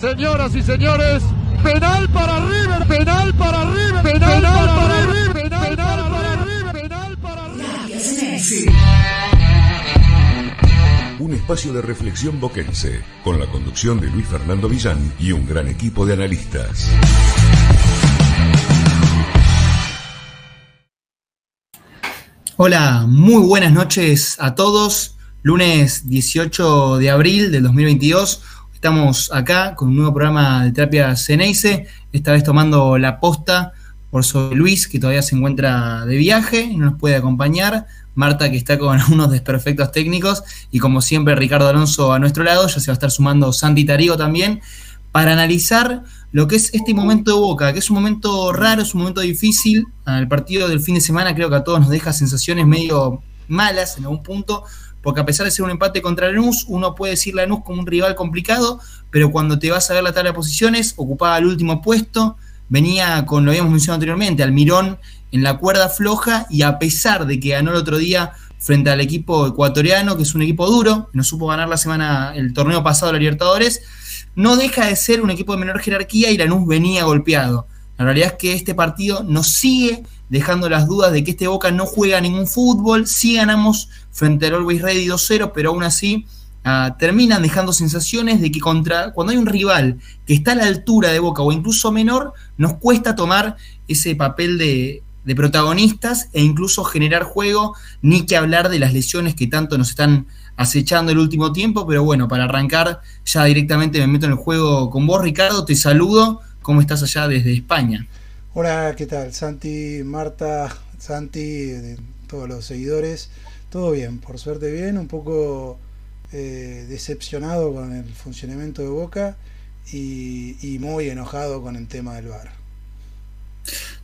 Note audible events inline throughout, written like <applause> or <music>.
Señoras y señores, penal para River, penal para River, penal, para, River, penal, para River, penal para River. Un espacio de reflexión boquense, con la conducción de Luis Fernando Villán y un gran equipo de analistas. Hola, muy buenas noches a todos. Lunes 18 de abril del 2022 Estamos acá con un nuevo programa de terapia Ceneice, esta vez tomando la posta por Soy Luis, que todavía se encuentra de viaje y no nos puede acompañar. Marta, que está con <laughs> unos desperfectos técnicos. Y como siempre, Ricardo Alonso a nuestro lado. Ya se va a estar sumando Santi Tarigo también para analizar lo que es este momento de Boca, que es un momento raro, es un momento difícil. El partido del fin de semana creo que a todos nos deja sensaciones medio malas en algún punto, porque a pesar de ser un empate contra Lanús, uno puede decir Lanús como un rival complicado, pero cuando te vas a ver la tabla de posiciones, ocupaba el último puesto, venía con, lo habíamos mencionado anteriormente, Almirón en la cuerda floja, y a pesar de que ganó el otro día frente al equipo ecuatoriano, que es un equipo duro, no supo ganar la semana, el torneo pasado de la Libertadores, no deja de ser un equipo de menor jerarquía y Lanús venía golpeado. La realidad es que este partido nos sigue dejando las dudas de que este Boca no juega ningún fútbol. Sí ganamos frente al Always Ready 2-0, pero aún así ah, terminan dejando sensaciones de que contra, cuando hay un rival que está a la altura de Boca o incluso menor, nos cuesta tomar ese papel de, de protagonistas e incluso generar juego, ni que hablar de las lesiones que tanto nos están acechando el último tiempo, pero bueno, para arrancar ya directamente me meto en el juego con vos, Ricardo, te saludo, ¿cómo estás allá desde España? Hola, ¿qué tal? Santi, Marta, Santi, todos los seguidores. Todo bien, por suerte bien, un poco eh, decepcionado con el funcionamiento de Boca y, muy enojado con el tema del bar.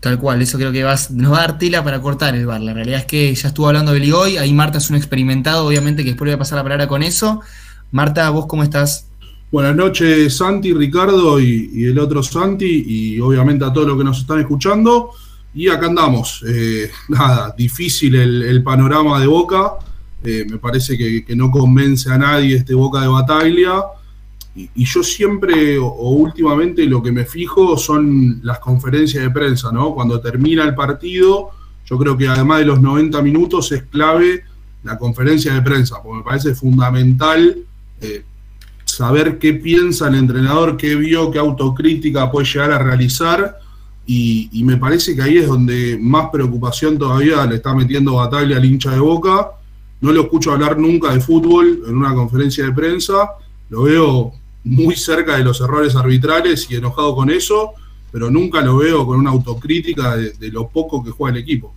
Tal cual, eso creo que vas, nos va a dar tela para cortar el bar. La realidad es que ya estuvo hablando de Ligoy, ahí Marta es un experimentado, obviamente que después voy a pasar la palabra con eso. Marta, ¿vos cómo estás? Buenas noches, Santi, Ricardo y, el otro Santi, y obviamente a todos los que nos están escuchando. Y acá andamos. Eh, <laughs> nada, difícil el, panorama de Boca. Eh, me parece que, no convence a nadie este Boca de Bataglia. Y, yo siempre, o, últimamente, lo que me fijo son las conferencias de prensa, ¿no? Cuando termina el partido, yo creo que además de los 90 minutos es clave la conferencia de prensa, porque me parece fundamental. Eh, saber qué piensa el entrenador, qué vio, qué autocrítica puede llegar a realizar. Y, me parece que ahí es donde más preocupación todavía le está metiendo batalla al hincha de boca. No lo escucho hablar nunca de fútbol en una conferencia de prensa. Lo veo muy cerca de los errores arbitrales y enojado con eso, pero nunca lo veo con una autocrítica de, de lo poco que juega el equipo.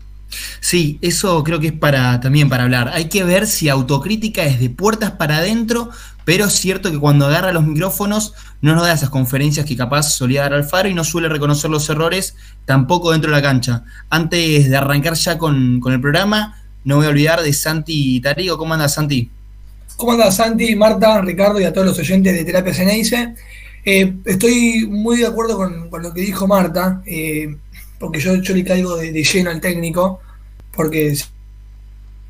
Sí, eso creo que es para también para hablar. Hay que ver si autocrítica es de puertas para adentro, pero es cierto que cuando agarra los micrófonos no nos da esas conferencias que capaz solía dar Alfaro y no suele reconocer los errores tampoco dentro de la cancha. Antes de arrancar ya con, el programa, no voy a olvidar de Santi Tarigo. ¿Cómo anda Santi? ¿Cómo anda Santi, Marta, Ricardo y a todos los oyentes de Terapia Ceneice? Eh, estoy muy de acuerdo con, lo que dijo Marta. Eh, porque yo, yo le caigo de, lleno al técnico, porque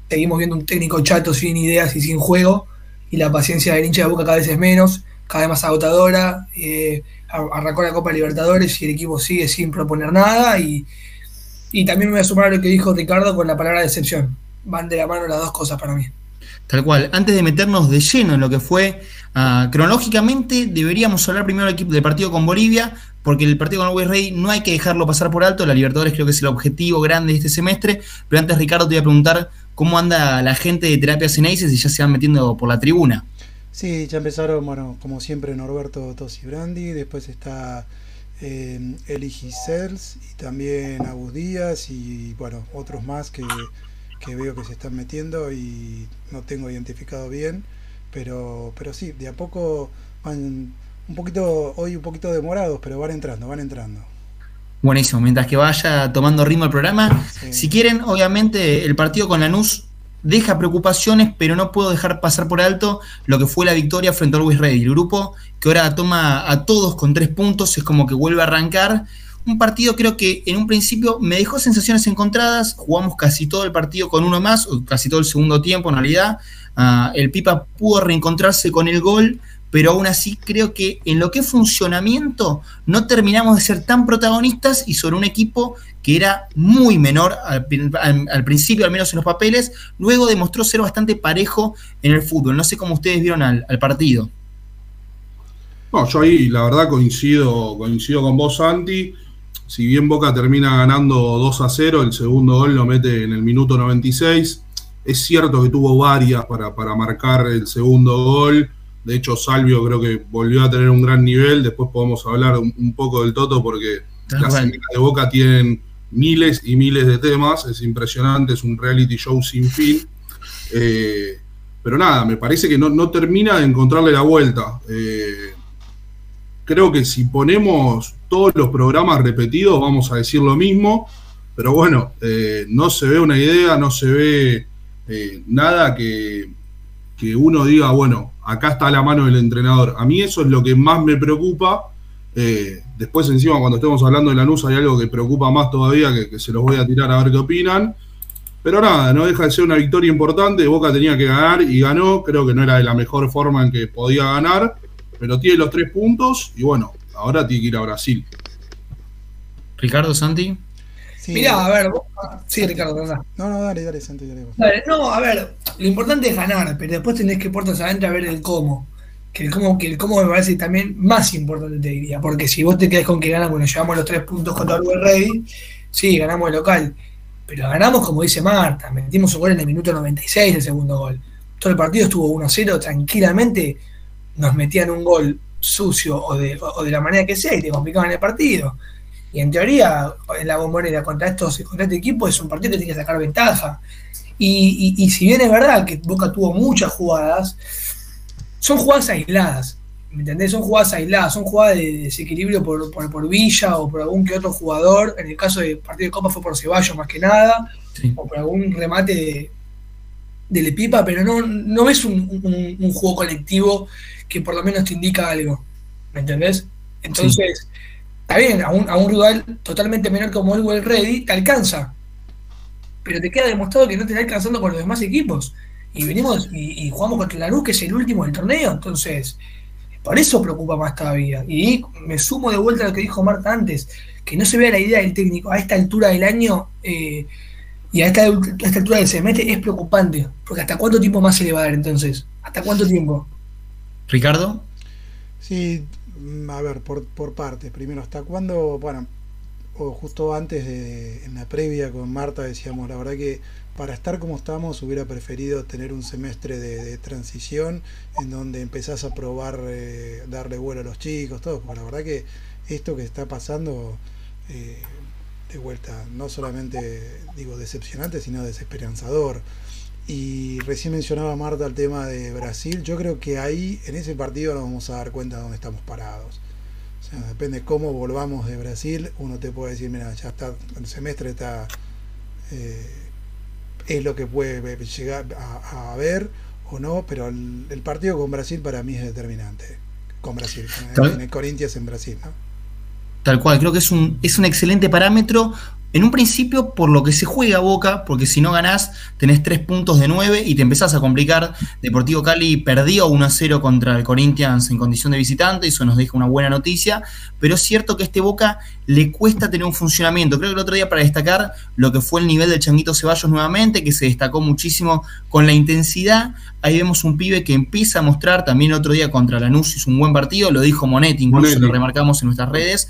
seguimos viendo un técnico chato sin ideas y sin juego, y la paciencia del hincha de boca cada vez es menos, cada vez más agotadora. Eh, arrancó la Copa Libertadores y el equipo sigue sin proponer nada. Y, y también me voy a sumar a lo que dijo Ricardo con la palabra decepción. Van de la mano las dos cosas para mí. Tal cual. Antes de meternos de lleno en lo que fue ah, cronológicamente, deberíamos hablar primero del, partido con Bolivia, porque el partido con el Rey no hay que dejarlo pasar por alto. La Libertadores creo que es el objetivo grande de este semestre. Pero antes, Ricardo, te voy a preguntar cómo anda la gente de Terapia Ceneices y ya se van metiendo por la tribuna. Sí, ya empezaron, bueno, como siempre, Norberto Tosi Brandi, después está eh, Eli Gisels y también Agus Díaz y, bueno, otros más que que veo que se están metiendo y no tengo identificado bien, pero, pero sí, de a poco van un poquito, hoy un poquito demorados, pero van entrando, van entrando. Buenísimo, mientras que vaya tomando ritmo el programa, si quieren, obviamente el partido con Lanús deja preocupaciones, pero no puedo dejar pasar por alto lo que fue la victoria frente al Always Ready, el grupo que ahora toma a todos con tres puntos, es como que vuelve a arrancar un partido creo que en un principio me dejó sensaciones encontradas, jugamos casi todo el partido con uno más, o casi todo el segundo tiempo en realidad, ah, el Pipa pudo reencontrarse con el gol, pero aún así creo que en lo que es funcionamiento no terminamos de ser tan protagonistas y sobre un equipo que era muy menor al, principio, al menos en los papeles, luego demostró ser bastante parejo en el fútbol. No sé cómo ustedes vieron al, partido. No, yo ahí la verdad coincido, coincido con vos, Santi. Si bien Boca termina ganando 2 a 0, el segundo gol lo mete en el minuto 96. Es cierto que tuvo varias para, para marcar el segundo gol de hecho, Salvio creo que volvió a tener un gran nivel. Después podemos hablar un, poco del Toto porque las de Boca tienen miles y miles de temas. Es impresionante, es un reality show sin fin. Eh, pero nada, me parece que no, termina de encontrarle la vuelta. Eh, creo que si ponemos todos los programas repetidos vamos a decir lo mismo. Pero bueno, eh, no se ve una idea, no se ve nada que, que uno diga, bueno, acá está la mano del entrenador. A mí eso es lo que más me preocupa. Eh, después encima cuando estemos hablando de Lanús hay algo que preocupa más todavía, que, se los voy a tirar a ver qué opinan. Pero nada, no deja de ser una victoria importante. Boca tenía que ganar y ganó. Creo que no era de la mejor forma en que podía ganar. Pero tiene los tres puntos y bueno, ahora tiene que ir a Brasil. Ricardo Santi. Mirá, a ver, sí, Ricardo, No, no, dale, dale, Santi, dale. no, a ver, lo importante es ganar, pero después tenés que puertas adentro a ver el cómo. Que el cómo, que el cómo me parece también más importante, te diría. Porque si vos te quedás con que ganamos, bueno, llevamos los tres puntos contra el Rey, sí, ganamos el local. Pero ganamos, como dice Marta, metimos un gol en el minuto 96 el segundo gol. Todo el partido estuvo 1-0, tranquilamente nos metían un gol sucio o de, o de la manera que sea y te complicaban el partido. Y en teoría, en la bombonera contra, estos, contra este equipo es un partido que tiene que sacar ventaja. Y, si bien es verdad que Boca tuvo muchas jugadas, son jugadas aisladas. ¿Me entendés? Son jugadas aisladas, son jugadas de desequilibrio por, por, Villa o por algún que otro jugador. En el caso del partido de Copa fue por Ceballos más que nada, o por algún remate de, de Lepipa, pero no, no es un, juego colectivo que por lo menos te indica algo. ¿Me entendés? Entonces, Está bien, a un, a un rival totalmente menor como el Well Ready te alcanza. Pero te queda demostrado que no te está alcanzando con los demás equipos. Y venimos y, jugamos contra la Luz, que es el último del torneo. Entonces, por eso preocupa más todavía. Y me sumo de vuelta a lo que dijo Marta antes, que no se vea la idea del técnico a esta altura del año eh, y a esta, a esta altura del semestre es preocupante. Porque ¿hasta cuánto tiempo más se le va a dar entonces? ¿Hasta cuánto tiempo? Ricardo. Sí, Mm, a ver, por, por partes. Primero, ¿hasta cuándo? Bueno, o justo antes de, en la previa con Marta decíamos, la verdad que para estar como estamos hubiera preferido tener un semestre de, transición en donde empezás a probar, eh, darle vuelo a los chicos, todo, porque la verdad que esto que está pasando, eh, de vuelta, no solamente digo decepcionante, sino desesperanzador. Y recién mencionaba Marta el tema de Brasil. Yo creo que ahí, en ese partido, nos vamos a dar cuenta de dónde estamos parados. O sea, depende cómo volvamos de Brasil. Uno te puede decir, mira, ya está, el semestre está. Eh, es lo que puede llegar a, ver o no, pero el, partido con Brasil para mí es determinante. Con Brasil, en el Corinthians en Brasil, ¿no? Tal cual, creo que es un, es un excelente parámetro en un principio, por lo que se juega Boca, porque si no ganás, tenés tres puntos de nueve y te empezás a complicar. Deportivo Cali perdió 1 a 0 contra el Corinthians en condición de visitante, eso nos deja una buena noticia. Pero es cierto que a este Boca le cuesta tener un funcionamiento. Creo que el otro día, para destacar lo que fue el nivel del Changuito Ceballos nuevamente, que se destacó muchísimo con la intensidad. Ahí vemos un pibe que empieza a mostrar también el otro día contra Lanús, hizo un buen partido, lo dijo Monetti, incluso lo remarcamos en nuestras redes.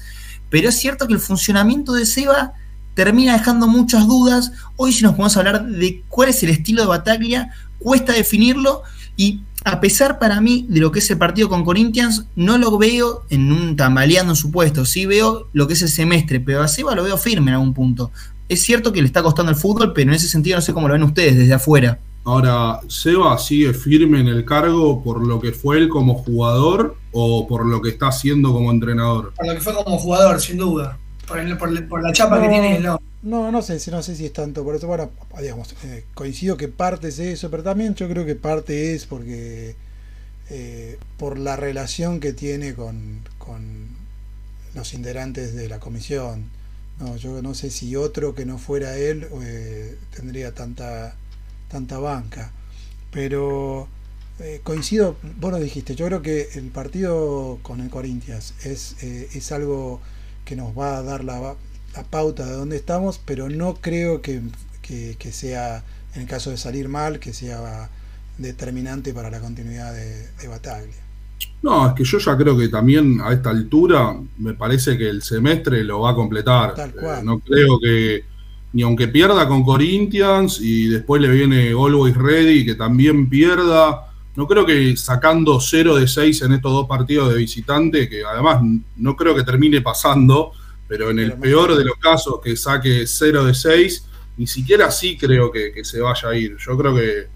Pero es cierto que el funcionamiento de Seba termina dejando muchas dudas. Hoy si nos podemos hablar de cuál es el estilo de Bataglia, cuesta definirlo y a pesar para mí de lo que es el partido con Corinthians, no lo veo en un tambaleando en su puesto, sí veo lo que es el semestre, pero a Seba lo veo firme en algún punto. Es cierto que le está costando el fútbol, pero en ese sentido no sé cómo lo ven ustedes desde afuera. Ahora, ¿Seba sigue firme en el cargo por lo que fue él como jugador o por lo que está haciendo como entrenador? Por lo que fue como jugador, sin duda por, la chapa que tiene no. No, no sé, no sé si es tanto por eso. Bueno, digamos, eh, coincido que parte es eso, pero también yo creo que parte es porque eh, por la relación que tiene con, con los integrantes de la comisión. No, yo no sé si otro que no fuera él eh, tendría tanta, tanta banca. Pero eh, coincido, vos lo dijiste, yo creo que el partido con el Corinthians es, eh, es algo que nos va a dar la, la pauta de dónde estamos, pero no creo que, que, que sea, en el caso de salir mal, que sea determinante para la continuidad de, de Bataglia. No, es que yo ya creo que también a esta altura me parece que el semestre lo va a completar. Tal cual. Eh, no creo que, ni aunque pierda con Corinthians y después le viene Always Ready, que también pierda, no creo que sacando 0 de 6 en estos dos partidos de visitante, que además no creo que termine pasando, pero en el peor de los casos que saque 0 de 6, ni siquiera así creo que, que se vaya a ir. Yo creo que,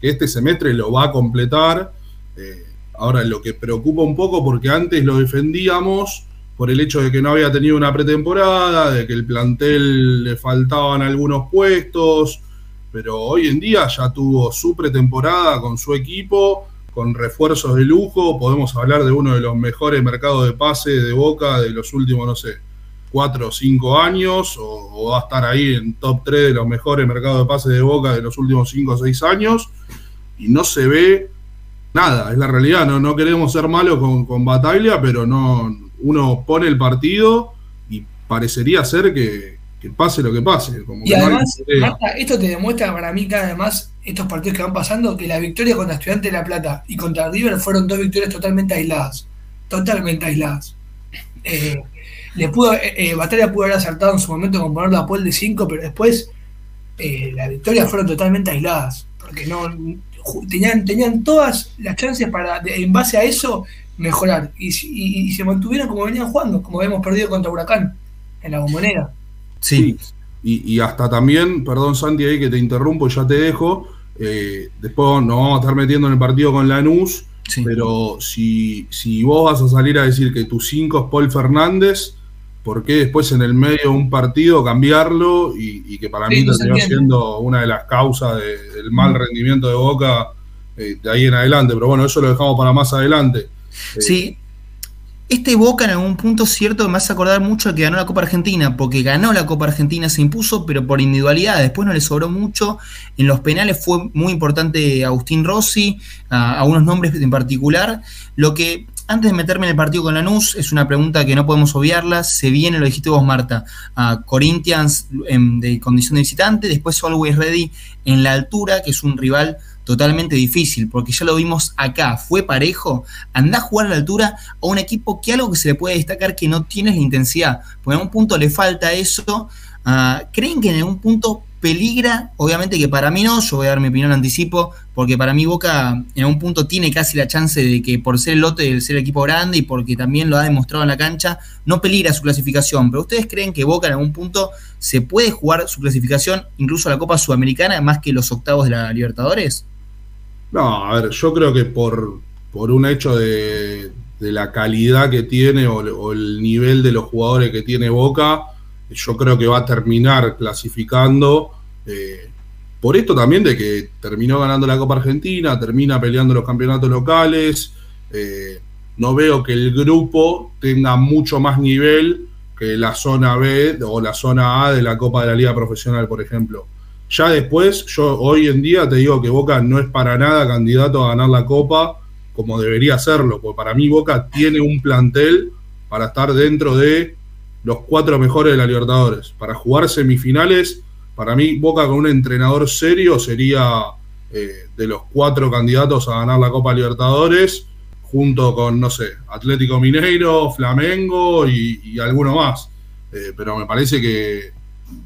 que este semestre lo va a completar. Eh, ahora, lo que preocupa un poco, porque antes lo defendíamos por el hecho de que no había tenido una pretemporada, de que el plantel le faltaban algunos puestos, pero hoy en día ya tuvo su pretemporada con su equipo, con refuerzos de lujo, podemos hablar de uno de los mejores mercados de pase de Boca de los últimos, no sé, cuatro o cinco años, o, va a estar ahí en top 3 de los mejores mercados de pase de Boca de los últimos cinco o seis años, y no se ve nada, es la realidad, no, no queremos ser malos con, con Bataglia, pero no, uno pone el partido y parecería ser que, que pase lo que pase. Como Y que además. Marta, esto te demuestra para mí cada vez más estos partidos que van pasando, que la victoria contra Estudiantes de La Plata y contra River fueron dos victorias totalmente aisladas. Totalmente aisladas. Eh, le pudo, eh, eh, Batalla pudo haber acertado en su momento con ponerlo a Paul de 5, pero después eh, las victorias fueron totalmente aisladas. Porque no tenían, tenían todas las chances para, en base a eso, mejorar. Y- y se mantuvieron como venían jugando, como habíamos perdido contra Huracán en la bombonera. Sí, Y, y hasta también, perdón Santi ahí que te interrumpo, ya te dejo, eh, después nos vamos a estar metiendo en el partido con Lanús, sí. pero si, si vos vas a salir a decir que tu 5 es Paul Fernández, ¿por qué después en el medio de un partido cambiarlo? Y, y que para Sí, mí terminó siendo una de las causas de- del mal rendimiento de Boca eh, de ahí en adelante, pero bueno, eso lo dejamos para más adelante. Eh, Sí. Este Boca en algún punto cierto me hace acordar mucho que ganó la Copa Argentina, porque ganó la Copa Argentina, se impuso, pero por individualidad, después no le sobró mucho. En los penales fue muy importante Agustín Rossi, a, a unos nombres en particular. Lo que, antes de meterme en el partido con Lanús, es una pregunta que no podemos obviarla. Se viene, lo dijiste vos, Marta, a Corinthians en- de condición de visitante, después Always Ready en la altura, que es un rival totalmente difícil, porque ya lo vimos acá, fue parejo, anda a jugar a la altura a un equipo que algo que se le puede destacar que no tiene la intensidad, porque en algún punto le falta eso. Ah, ¿Creen que en algún punto peligra? Obviamente que para mí no, yo voy a dar mi opinión anticipo, porque para mí Boca en algún punto tiene casi la chance de que por ser el lote, de ser el equipo grande y porque también lo ha demostrado en la cancha, no peligra su clasificación. Pero ¿ustedes creen que Boca en algún punto se puede jugar su clasificación incluso a la Copa Sudamericana más que los octavos de la Libertadores? No, a ver, yo creo que por, por un hecho de, de la calidad que tiene o, el nivel de los jugadores que tiene Boca, yo creo que va a terminar clasificando. eh, por esto también de que terminó ganando la Copa Argentina, termina peleando los campeonatos locales. eh, no veo que el grupo tenga mucho más nivel que la zona B o la zona A de la Copa de la Liga Profesional, por ejemplo. Ya después, yo hoy en día te digo que Boca no es para nada candidato a ganar la Copa como debería serlo, porque para mí Boca tiene un plantel para estar dentro de los cuatro mejores de la Libertadores. Para jugar semifinales, para mí Boca con un entrenador serio sería eh, de los cuatro candidatos a ganar la Copa Libertadores, junto con, no sé, Atlético Mineiro, Flamengo y, y alguno más. Eh, pero me parece que,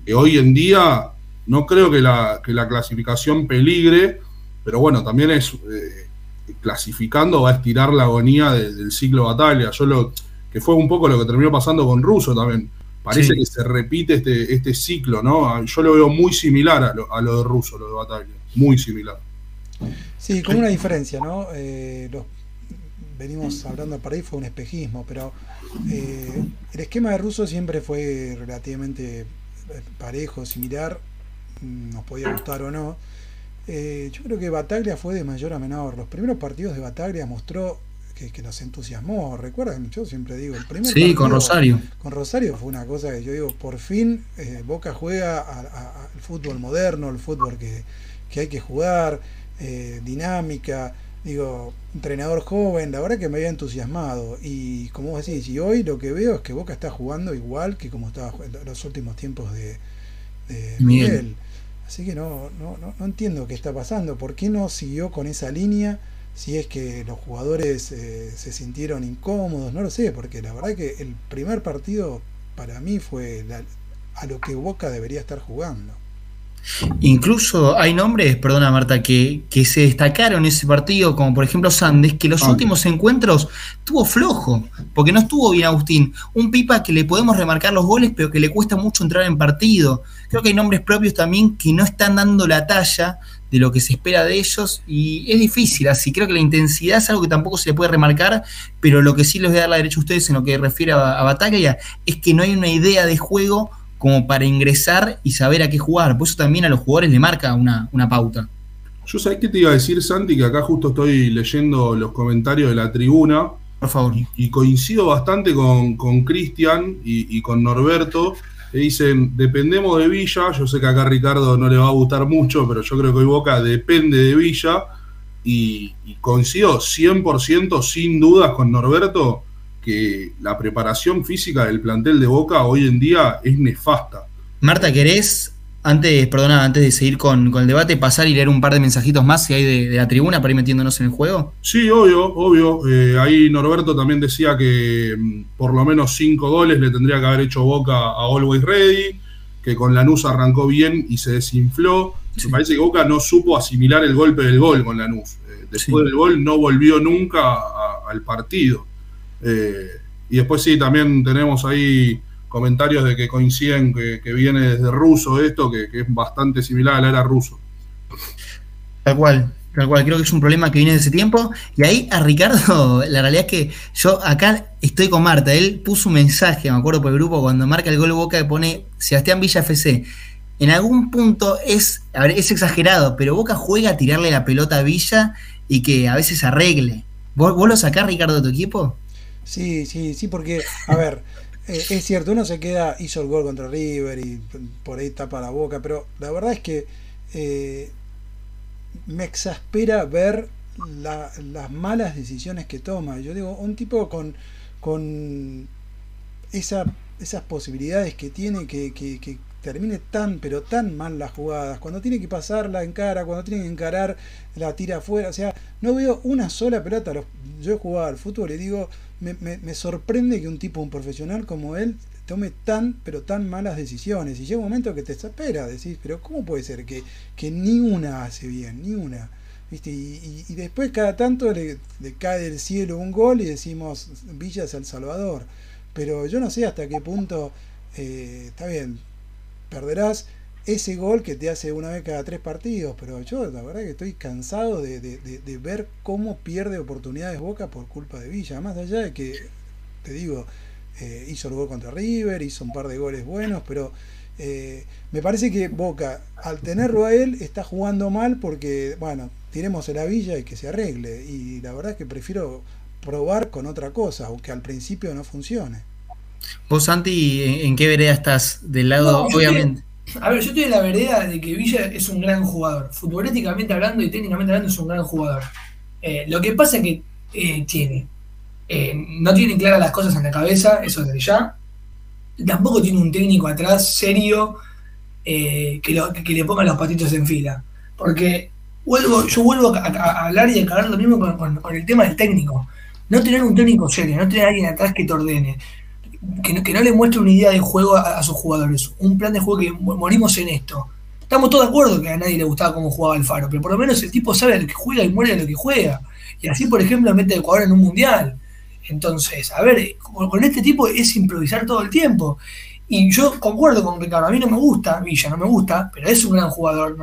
que hoy en día no creo que la, que la clasificación peligre, pero bueno, también es eh, clasificando va a estirar la agonía de- del ciclo batalla. Yo lo que fue un poco lo que terminó pasando con Russo también. Parece Sí. que se repite este, este ciclo, ¿no? Yo lo veo muy similar a lo, a lo de Russo, lo de batalla. Muy similar. Sí, con una diferencia, ¿no? Eh, los- venimos hablando para ahí, fue un espejismo, pero eh, el esquema de Russo siempre fue relativamente parejo, similar, nos podía gustar o no. Eh, yo creo que Bataglia fue de mayor a menor. Los primeros partidos de Bataglia mostró que, que nos entusiasmó. Recuerdan, yo siempre digo, el primer Sí, con partido Rosario. con Rosario fue una cosa que yo digo, por fin eh, Boca juega al fútbol moderno, el fútbol que, que hay que jugar, eh, dinámica, digo, entrenador joven, la verdad que me había entusiasmado. Y como vos decís, y hoy lo que veo es que Boca está jugando igual que como estaba en los últimos tiempos de, de Miguel. Así que no, no, no, no, entiendo qué está pasando. ¿Por qué no siguió con esa línea? Si es que los jugadores eh, se sintieron incómodos, no lo sé, porque la verdad que el primer partido para mí fue la, a lo que Boca debería estar jugando. Incluso hay nombres, perdona Marta, que, que se destacaron en ese partido, como por ejemplo Sandes, que los últimos encuentros tuvo flojo, porque no estuvo bien Agustín. Un pipa que le podemos remarcar los goles, pero que le cuesta mucho entrar en partido. Creo que hay nombres propios también que no están dando la talla de lo que se espera de ellos y es difícil, así creo que la intensidad es algo que tampoco se le puede remarcar, pero lo que sí les voy a dar la derecha a ustedes en lo que refiere a, a Batalla es que no hay una idea de juego como para ingresar y saber a qué jugar. Por eso también a los jugadores le marca una, una pauta. Yo sabés qué te iba a decir, Santi, que acá justo estoy leyendo los comentarios de la tribuna. Por favor. Y, y coincido bastante con Cristian y, y, con Norberto, que dicen, dependemos de Villa. Yo sé que acá a Ricardo no le va a gustar mucho, pero yo creo que hoy Boca depende de Villa. Y, y coincido 100% sin dudas con Norberto que la preparación física del plantel de Boca hoy en día es nefasta. Marta, ¿querés, antes, perdona, antes de seguir con, con el debate, pasar y leer un par de mensajitos más si hay de, de la tribuna para ir metiéndonos en el juego? Sí, obvio, obvio. Eh, ahí Norberto también decía que mm, por lo menos cinco goles le tendría que haber hecho Boca a Always Ready, que con Lanús arrancó bien y se desinfló. Sí. Me parece que Boca no supo asimilar el golpe del gol con Lanús. Eh, después sí. del gol no volvió nunca a, al partido. Eh, y después sí, también tenemos ahí comentarios de que coinciden que, viene desde ruso esto, que, es bastante similar a la era ruso. Tal cual, tal cual, creo que es un problema que viene de ese tiempo. Y ahí a Ricardo, la realidad es que yo acá estoy con Marta, él puso un mensaje, me acuerdo por el grupo, cuando marca el gol Boca que pone Sebastián Villa FC. En algún punto es, es exagerado, pero Boca juega a tirarle la pelota a Villa y que a veces arregle. ¿Vos, vos lo sacás, Ricardo, de tu equipo? Sí, sí, sí, porque, a ver, eh, es cierto, uno se queda, hizo el gol contra River y por ahí tapa la boca, pero la verdad es que eh, me exaspera ver la, las malas decisiones que toma. Yo digo, un tipo con, con esa, esas posibilidades que tiene que, que, que termine tan, pero tan mal las jugadas, cuando tiene que pasarla en cara, cuando tiene que encarar, la tira afuera, o sea, no veo una sola pelota. Yo he jugado al fútbol y digo, me, me, sorprende que un tipo, un profesional como él, tome tan, pero tan malas decisiones. Y llega un momento que te espera, decís, pero ¿cómo puede ser que, que ni una hace bien, ni una? ¿Viste? Y, después cada tanto le, le, cae del cielo un gol y decimos, Villa es El Salvador. Pero yo no sé hasta qué punto, eh, está bien, perderás ese gol que te hace una vez cada tres partidos, pero yo la verdad que estoy cansado de, de, de, de, ver cómo pierde oportunidades Boca por culpa de Villa, más allá de que, te digo, eh, hizo el gol contra River, hizo un par de goles buenos, pero eh, me parece que Boca, al tenerlo a él, está jugando mal porque, bueno, tiremos a la Villa y que se arregle, y la verdad es que prefiero probar con otra cosa, aunque al principio no funcione. Vos, Santi, ¿en qué vereda estás? Del lado, no, obviamente. A ver, yo estoy en la vereda de que Villa es un gran jugador. Futbolísticamente hablando y técnicamente hablando es un gran jugador. Eh, lo que pasa es que eh, tiene. Eh, no tiene claras las cosas en la cabeza, eso desde ya. Tampoco tiene un técnico atrás serio que, le ponga los patitos en fila. Porque vuelvo, yo vuelvo a, hablar y a acabar lo mismo con, con, el tema del técnico. No tener un técnico serio, no tener a alguien atrás que te ordene que no, le muestre una idea de juego a, sus jugadores, un plan de juego que morimos en esto. Estamos todos de acuerdo que a nadie le gustaba cómo jugaba el Faro, pero por lo menos el tipo sabe a lo que juega y muere a lo que juega. Y así, por ejemplo, mete a Ecuador en un mundial. Entonces, a ver, con este tipo es improvisar todo el tiempo. Y yo concuerdo con Ricardo, a mí no me gusta, Villa no me gusta, pero es un gran jugador.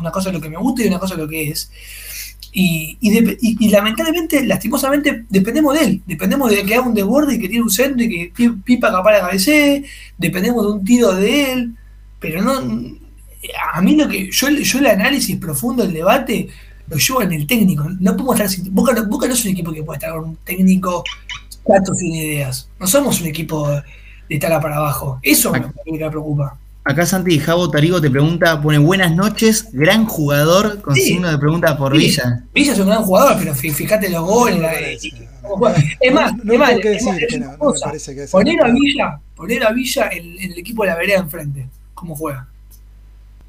Una cosa es lo que me gusta y una cosa es lo que es. Y, y, de, y, y, lamentablemente, lastimosamente, dependemos de él. Dependemos de que haga un desborde y que tiene un centro y que pipa capaz la cabecee. Dependemos de un tiro de él. Pero no. A mí lo que. Yo, yo el análisis profundo, el debate, lo llevo en el técnico. No podemos estar sin. Boca, Boca no es un equipo que puede estar con un técnico cuatro sin ideas. No somos un equipo de tala para abajo. Eso es lo que me preocupa. Acá Santi Javo Tarigo te pregunta, pone buenas noches, gran jugador, con Sí. signo de pregunta por Sí. Villa. Villa es un gran jugador, pero fíjate los goles. No. Es más, No- no es más, que es decir que cosa. es Poner a Villa, poner a Villa en, en el equipo de la vereda enfrente, cómo juega.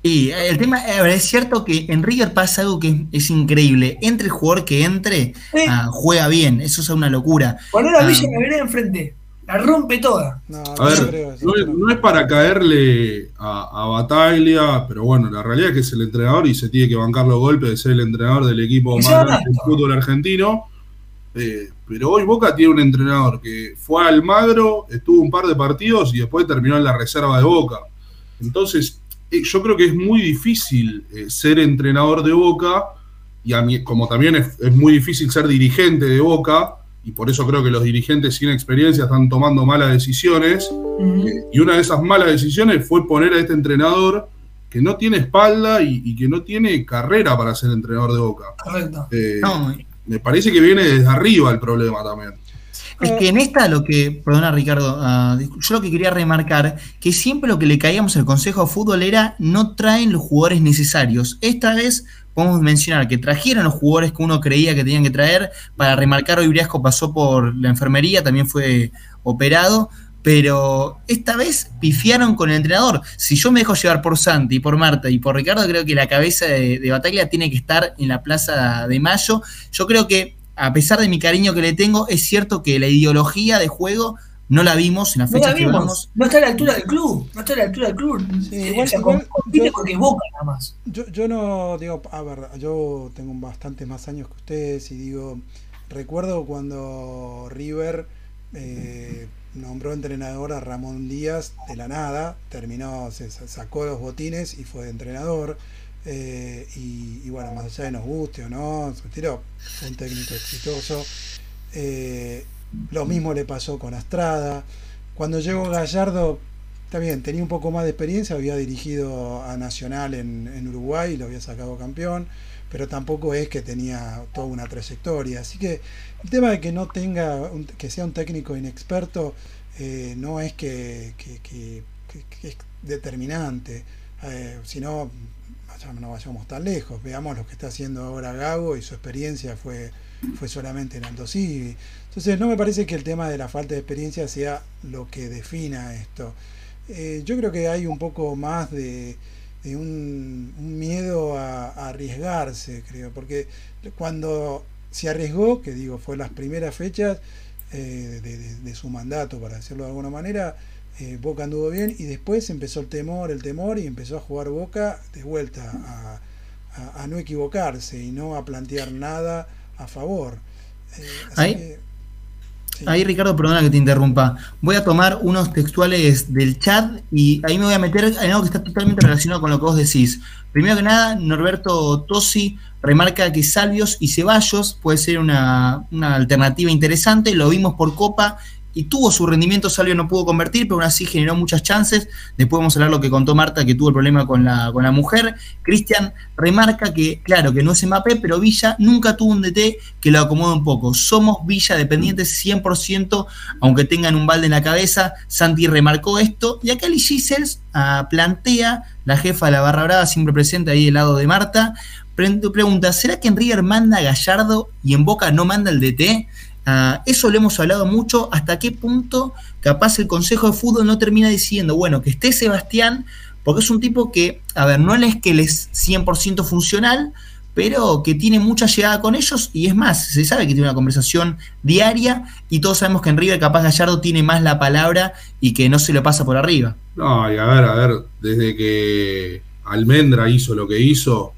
Y eh, el tema, a ver, es cierto que en River pasa algo que es, es increíble. Entre el jugador que entre, Sí. ah, juega bien. Eso es una locura. Poner a Ah. Villa en la vereda enfrente, la rompe toda. No, A no ver, creo eso, no es, no. no es para caerle a, a Bataglia, pero bueno, la realidad es que es el entrenador y se tiene que bancar los golpes de ser el entrenador del equipo más grande del fútbol argentino. Eh, pero hoy Boca tiene un entrenador que fue a Almagro, estuvo un par de partidos y después terminó en la reserva de Boca. Entonces, eh, yo creo que es muy difícil eh, ser entrenador de Boca y a mí, como también es, es muy difícil ser dirigente de Boca, y por eso creo que los dirigentes sin experiencia están tomando malas decisiones. Eh, Y una de esas malas decisiones fue poner a este entrenador que no tiene espalda y, y que no tiene carrera para ser entrenador de Boca. Correcto. Eh, No, Me parece que viene desde arriba el problema también. Es que en esta lo que, perdona Ricardo, ah, yo lo que quería remarcar, que siempre lo que le caíamos al Consejo de Fútbol era no traen los jugadores necesarios. Esta vez podemos mencionar que trajeron los jugadores que uno creía que tenían que traer. Para remarcar, hoy Briasco pasó por la enfermería, también fue operado. Pero esta vez pifiaron con el entrenador. Si yo me dejo llevar por Santi, por Marta y por Ricardo, creo que la cabeza de, de Bataglia tiene que estar en la Plaza de Mayo. Yo creo que, a pesar de mi cariño que le tengo, es cierto que la ideología de juego no la vimos en las No fechas la que vimos, vamos. no está a la altura del club, no está a la altura del club. Sí, Eh, igual- o sea, igual compite yo- porque Boca nada más. Yo, yo no digo, a ver, yo tengo bastantes más años que ustedes y digo, recuerdo cuando River eh, nombró entrenador a Ramón Díaz de la nada, terminó, se sa- sacó los botines y fue de entrenador. eh, y, y bueno, más allá de nos guste o no, se tiró, fue un técnico exitoso. Eh, lo mismo le pasó con Astrada. Cuando llegó Gallardo, Está bien, tenía un poco más de experiencia, había dirigido a Nacional en, Uruguay y lo había sacado campeón, pero tampoco es que tenía toda una trayectoria. Así que el tema de que no tenga, un- que sea un técnico inexperto, eh, no es que, es determinante. Eh, si no, no vayamos tan lejos. Veamos lo que está haciendo ahora Gago y su experiencia fue, fue solamente en Aldo. Entonces no me parece que el tema de la falta de experiencia sea lo que defina esto. Eh, yo creo que hay un poco más de, un, miedo a, arriesgarse, creo, porque cuando se arriesgó, que digo, fue las primeras fechas eh, de, su mandato, para decirlo de alguna manera, eh, Boca anduvo bien y después empezó el temor, el temor y empezó a jugar Boca de vuelta a no equivocarse y no a plantear nada a favor. Eh, Ahí- que, sí. Ahí, Ricardo, perdona que te interrumpa. Voy a tomar unos textuales del chat y ahí me voy a meter en algo que está totalmente relacionado con lo que vos decís. Primero que nada, Norberto Tosi remarca que Salvios y Ceballos puede ser una, una alternativa interesante. Lo vimos por Copa y tuvo su rendimiento. Salvio no pudo convertir, pero aún así generó muchas chances. Después vamos a hablar lo que contó Marta, que tuvo el problema con la, con la mujer. Cristian remarca que, claro, que no es Mbappé, pero Villa nunca tuvo un DT que lo acomode un poco. Somos Villa dependientes 100%, aunque tengan un balde en la cabeza. Santi remarcó esto. Y acá Lee Gisels ah, plantea, la jefa de la barra brava, siempre presente ahí del lado de Marta, pre- pregunta, ¿será que en River manda Gallardo y en Boca no manda el DT? Ah, eso lo hemos hablado mucho, hasta qué punto capaz el Consejo de Fútbol no termina diciendo, bueno, que esté Sebastián, porque es un tipo que, a ver, no es que él es 100% funcional, pero que tiene mucha llegada con ellos y es más, se sabe que tiene una conversación diaria y todos sabemos que en River capaz Gallardo tiene más la palabra y que no se lo pasa por arriba. No, y a ver, a ver, desde que Almendra hizo lo que hizo,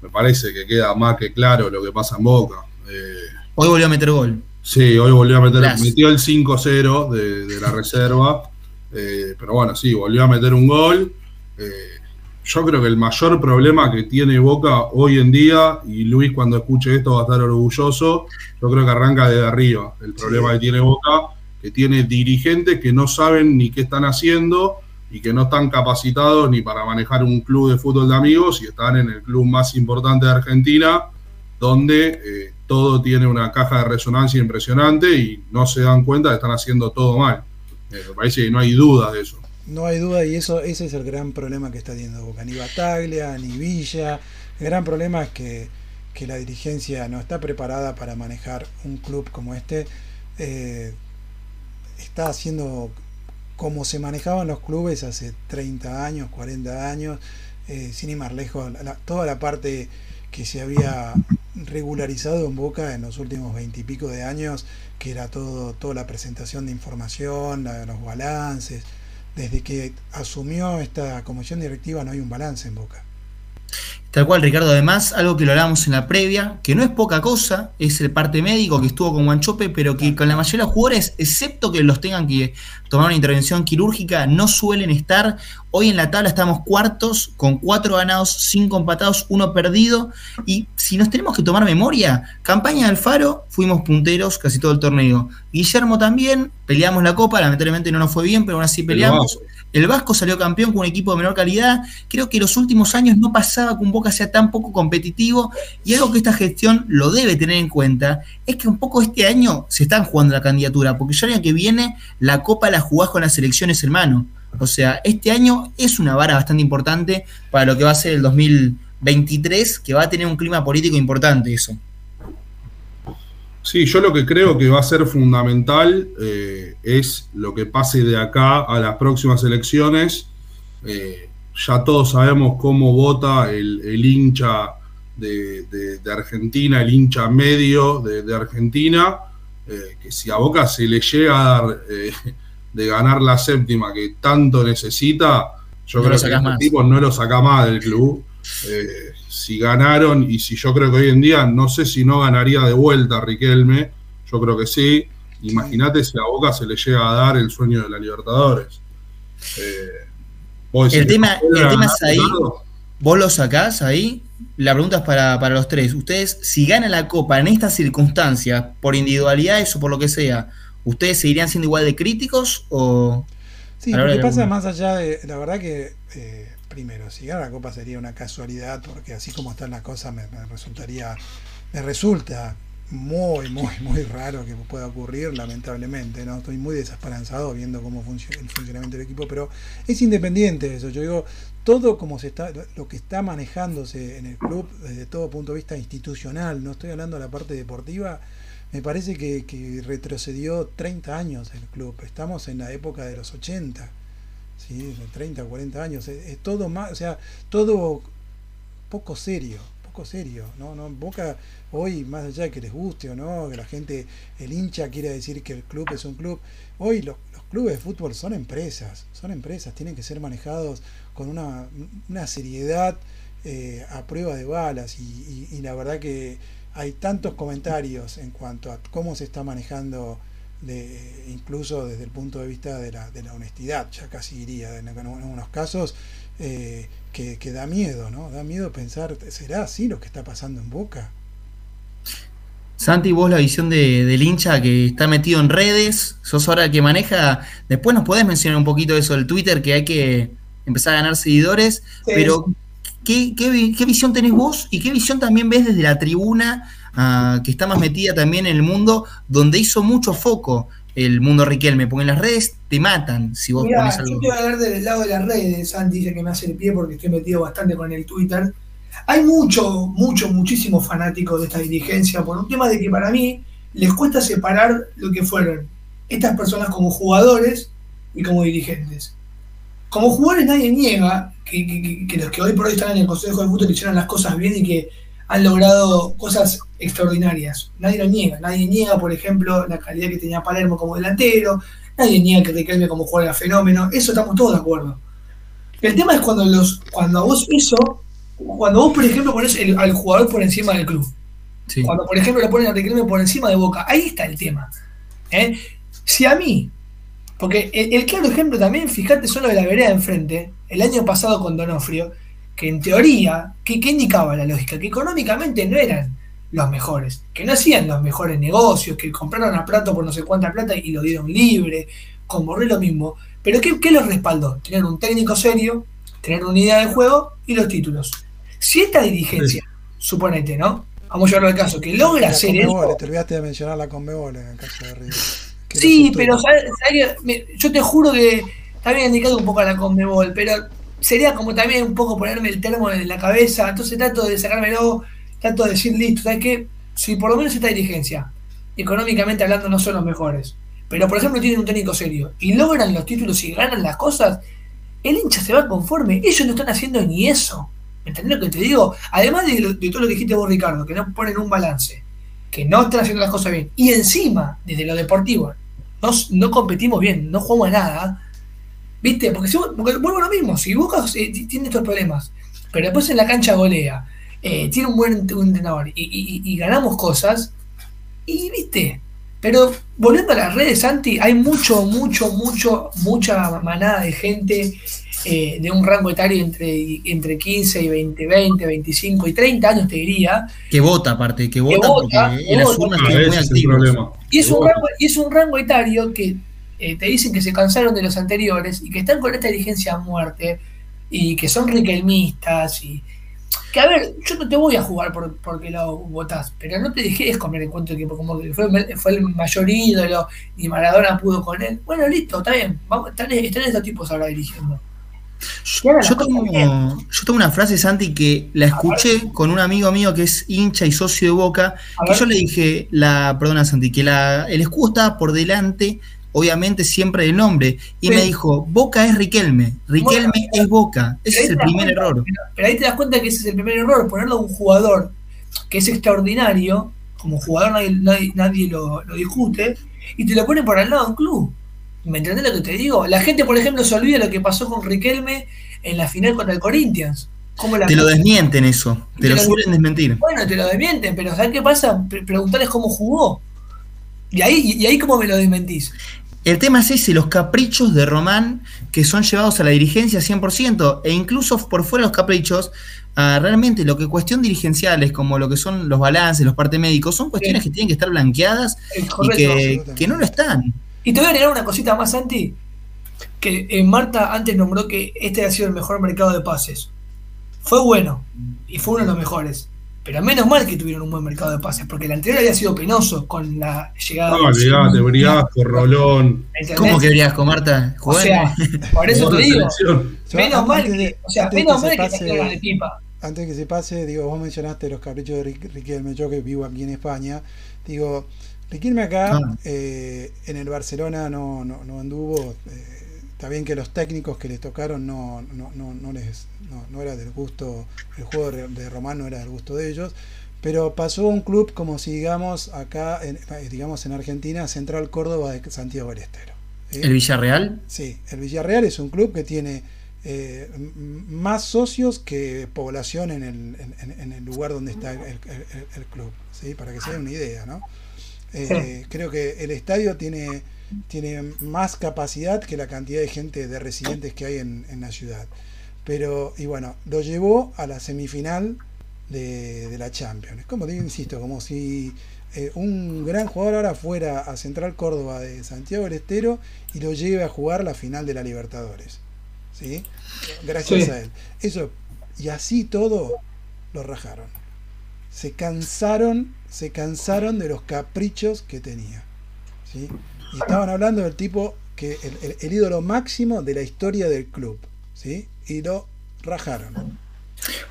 me parece que queda más que claro lo que pasa en Boca. Eh, Hoy volvió a meter gol. Sí, hoy volvió a meter, Gracias. metió el 5-0 de, de la reserva, eh, pero bueno, sí, volvió a meter un gol. Eh, yo creo que el mayor problema que tiene Boca hoy en día, y Luis cuando escuche esto va a estar orgulloso, yo creo que arranca desde arriba. El problema que tiene Boca, que tiene dirigentes que no saben ni qué están haciendo y que no están capacitados ni para manejar un club de fútbol de amigos y están en el club más importante de Argentina, donde eh, todo tiene una caja de resonancia impresionante y no se dan cuenta que están haciendo todo mal. Eh, me parece que no hay duda de eso. no hay duda y eso ese es el gran problema que está teniendo Boca. Ni Bataglia, ni Villa. El gran problema es que, que la dirigencia no está preparada para manejar un club como este. Eh, está haciendo como se manejaban los clubes hace 30 años, 40 años, eh, sin ir más lejos, la, toda la parte que se había regularizado en Boca en los últimos 20 y pico de años, que era todo, toda la presentación de información, los balances. Desde que asumió esta comisión directiva no hay un balance en Boca. Tal cual, Ricardo. Además, algo que lo hablábamos en la previa, que no es poca cosa, es el parte médico que estuvo con Guanchope, pero que con la mayoría de los jugadores, excepto que los tengan que tomar una intervención quirúrgica, no suelen estar. Hoy en la tabla estamos cuartos, con cuatro ganados, cinco empatados, uno perdido. Y si nos tenemos que tomar memoria, campaña de Alfaro, fuimos punteros casi todo el torneo. Guillermo también, peleamos la copa, lamentablemente no nos fue bien, pero aún así peleamos. El Vasco salió campeón con un equipo de menor calidad. Creo que los últimos años no pasaba que un Sea tan poco competitivo. Y algo que esta gestión lo debe tener en cuenta es que un poco este año se están jugando la candidatura, porque ya el año que viene la Copa la jugás con las elecciones, hermano. O sea, este año es una vara bastante importante para lo que va a ser el 2023, que va a tener un clima político importante eso. Sí, yo lo que creo que va a ser fundamental eh, es lo que pase de acá a las próximas elecciones. Eh, ya todos sabemos cómo vota el, hincha de, Argentina, el hincha medio de, Argentina, eh, que si a Boca se le llega a dar de ganar la séptima que tanto necesita, yo creo que este tipo no lo saca más del club si ganaron y si yo creo que hoy en día, no sé si no ganaría de vuelta Riquelme, yo creo que sí. Imagínate si a Boca se le llega a dar el sueño de la Libertadores. Eh, el, tema, el tema es ahí, vos lo sacás ahí, la pregunta es para, para, los tres. Ustedes, si ganan la Copa en estas circunstancias, por individualidades o por lo que sea, ¿ustedes seguirían siendo igual de críticos o...? Sí, lo que pasa más allá de, la verdad que eh, primero, si gana la Copa sería una casualidad, porque así como están las cosas me, resultaría, me resulta muy, muy, <laughs> muy raro que pueda ocurrir, lamentablemente, ¿no? Estoy muy desesperanzado viendo cómo funciona el funcionamiento del equipo, pero es independiente de eso. Yo digo, todo como se está, lo que está manejándose en el club desde todo punto de vista institucional, no estoy hablando de la parte deportiva, me parece que, que retrocedió 30 años el club. Estamos en la época de los 80 ¿sí? 30, 40 años, es, todo más, o sea, todo poco serio, serio, ¿no? ¿no? Boca hoy, más allá de que les guste o no, que la gente, el hincha quiere decir que el club es un club, hoy los, clubes de fútbol son empresas, son empresas, tienen que ser manejados con una, una seriedad eh, a prueba de balas y, la verdad que hay tantos comentarios en cuanto a cómo se está manejando de, incluso desde el punto de vista de la, de la honestidad, ya casi diría en, algunos casos, eh, que, da miedo, ¿no? Da miedo pensar, ¿será así lo que está pasando en Boca? Santi, vos la visión de, del hincha que está metido en redes, sos ahora el que maneja, después nos podés mencionar un poquito eso del Twitter, que hay que empezar a ganar seguidores, pero ¿qué, qué, qué visión tenés vos y qué visión también ves desde la tribuna que está más metida también en el mundo, donde hizo mucho foco el mundo Riquelme, porque en las redes te matan si vos pones algo. Yo te voy a hablar del lado de las redes, Santi dice que me hace el pie porque estoy metido bastante con el Twitter. Hay mucho, mucho, muchísimos fanáticos de esta dirigencia por un tema de que para mí les cuesta separar lo que fueron estas personas como jugadores y como dirigentes. Como jugadores nadie niega que, que los que hoy por hoy están en el Consejo de Fútbol hicieron las cosas bien y que han logrado cosas extraordinarias. Nadie lo niega. Nadie niega, por ejemplo, la calidad que tenía Palermo como delantero. Nadie niega que Riquelme como jugador era fenómeno. Eso estamos todos de acuerdo. El tema es cuando los cuando vos eso, cuando vos, por ejemplo, pones al jugador por encima del club. Cuando, por ejemplo, le ponen a Riquelme por encima de Boca. Ahí está el tema. ¿eh? Si a mí, porque el, claro ejemplo también, fíjate, solo de la vereda enfrente, el año pasado con Donofrio, que en teoría, ¿qué, indicaba la lógica? Que económicamente no eran los mejores, que no hacían los mejores negocios, que compraron a Prato por no sé cuánta plata y lo dieron libre, con Borré lo mismo. Pero ¿qué, qué los respaldó? Tener un técnico serio, tener una idea de juego y los títulos. Si esta dirigencia, suponete, ¿no? Vamos a llevarlo al caso, que logra hacer eso. Te olvidaste de mencionar la Conmebol en el caso de River. Sí, pero yo te juro que también indicado un poco a la Conmebol, pero sería como también un poco ponerme el termo en la cabeza, entonces trato de sacármelo, trato de decir, listo, ¿sabes qué? Si por lo menos esta dirigencia, económicamente hablando, no son los mejores, pero por ejemplo tienen un técnico serio y logran los títulos y ganan las cosas, el hincha se va conforme, ellos no están haciendo ni eso. ¿Entendés lo que te digo? Además de, de todo lo que dijiste vos, Ricardo, que no ponen un balance, que no están haciendo las cosas bien, y encima, desde lo deportivo, no, no competimos bien, no jugamos nada, ¿viste? Porque, si, porque vuelvo a lo mismo, si Boca eh, tiene estos problemas, pero después en la cancha golea, eh, tiene un buen un entrenador y, y, y, ganamos cosas, y viste, pero volviendo a las redes, Santi, hay mucho, mucho, mucho, mucha manada de gente eh, de un rango etario entre, entre 15 y 20, 20, 25 y 30 años, te diría. Que vota, aparte, que vota, vota porque en las urnas muy es activos. problema. Y es, un rango, y es un rango etario que eh, te dicen que se cansaron de los anteriores y que están con esta dirigencia a muerte y que son riquelmistas y que a ver, yo no te voy a jugar por, porque lo votás, pero no te dejé comer en cuento que como que fue, fue el mayor ídolo y Maradona pudo con él. Bueno, listo, está bien, vamos, están, están estos tipos ahora dirigiendo. Yo cosas tengo, yo tengo una frase, Santi, que la escuché con un amigo mío que es hincha y socio de Boca, que yo le dije, la, perdona Santi, que la, el escudo estaba por delante, obviamente siempre del nombre, y Sí. me dijo, Boca es Riquelme, Riquelme Bueno, es Boca, ese es el primer cuenta, error. Pero, pero ahí te das cuenta que ese es el primer error, ponerlo a un jugador que es extraordinario, como jugador nadie, nadie, nadie lo, lo discute, y te lo ponen por al lado de un club. ¿Me entendés lo que te digo? La gente, por ejemplo, se olvida lo que pasó con Riquelme en la final contra el Corinthians. Cómo la Te lo desmienten eso, te Te lo lo- suelen desmentir. bueno, te lo desmienten, pero ¿sabes qué pasa? Pre- preguntarles cómo jugó. Y ahí, y ahí cómo me lo desmentís. El tema es ese, los caprichos de Román que son llevados a la dirigencia 100%, e incluso por fuera de los caprichos, ah, realmente lo que cuestión dirigenciales, como lo que son los balances, los partes médicos, son cuestiones que tienen que estar blanqueadas y que no lo están. Y te voy a agregar una cosita más, Santi. Que eh, Marta antes nombró que este ha sido el mejor mercado de pases. Fue bueno y fue uno de los mejores. Pero menos mal que tuvieron un buen mercado de pases, porque el anterior había sido penoso con la llegada No, de olvidate, Briasco, Rolón. ¿entendés? ¿Cómo que Briasco, Marta? O Joder, sea, por eso te digo, menos mal que, de- o sea, menos que mal se que te de pipa. Antes que se pase, digo, vos mencionaste los caprichos de Rick- Riquelme, yo que vivo aquí en España, digo, Riquelme acá Ah. eh, en el Barcelona no, no, no anduvo, eh, está bien que los técnicos que les tocaron no, no, no, no les no, no era del gusto, el juego de, Román no era del gusto de ellos, pero pasó un club como si digamos acá, en, eh, digamos en Argentina, Central Córdoba de Santiago del Estero. ¿sí? ¿El Villarreal? Sí, el Villarreal es un club que tiene eh, más socios que población en el, en, el lugar donde está el, el- el- el club, ¿sí? para que se den una idea. ¿no? Eh, creo que el estadio tiene, tiene más capacidad que la cantidad de gente de residentes que hay en, en la ciudad. Pero, y bueno, lo llevó a la semifinal de, de la Champions. Como digo, insisto, como si eh, un gran jugador ahora fuera a Central Córdoba de Santiago del Estero y lo lleve a jugar la final de la Libertadores. ¿Sí? Gracias Sí. a él. Eso, y así todo lo rajaron. Se cansaron, se cansaron de los caprichos que tenía. ¿sí? Y estaban hablando del tipo que el, el- el ídolo máximo de la historia del club. ¿sí? Y lo rajaron.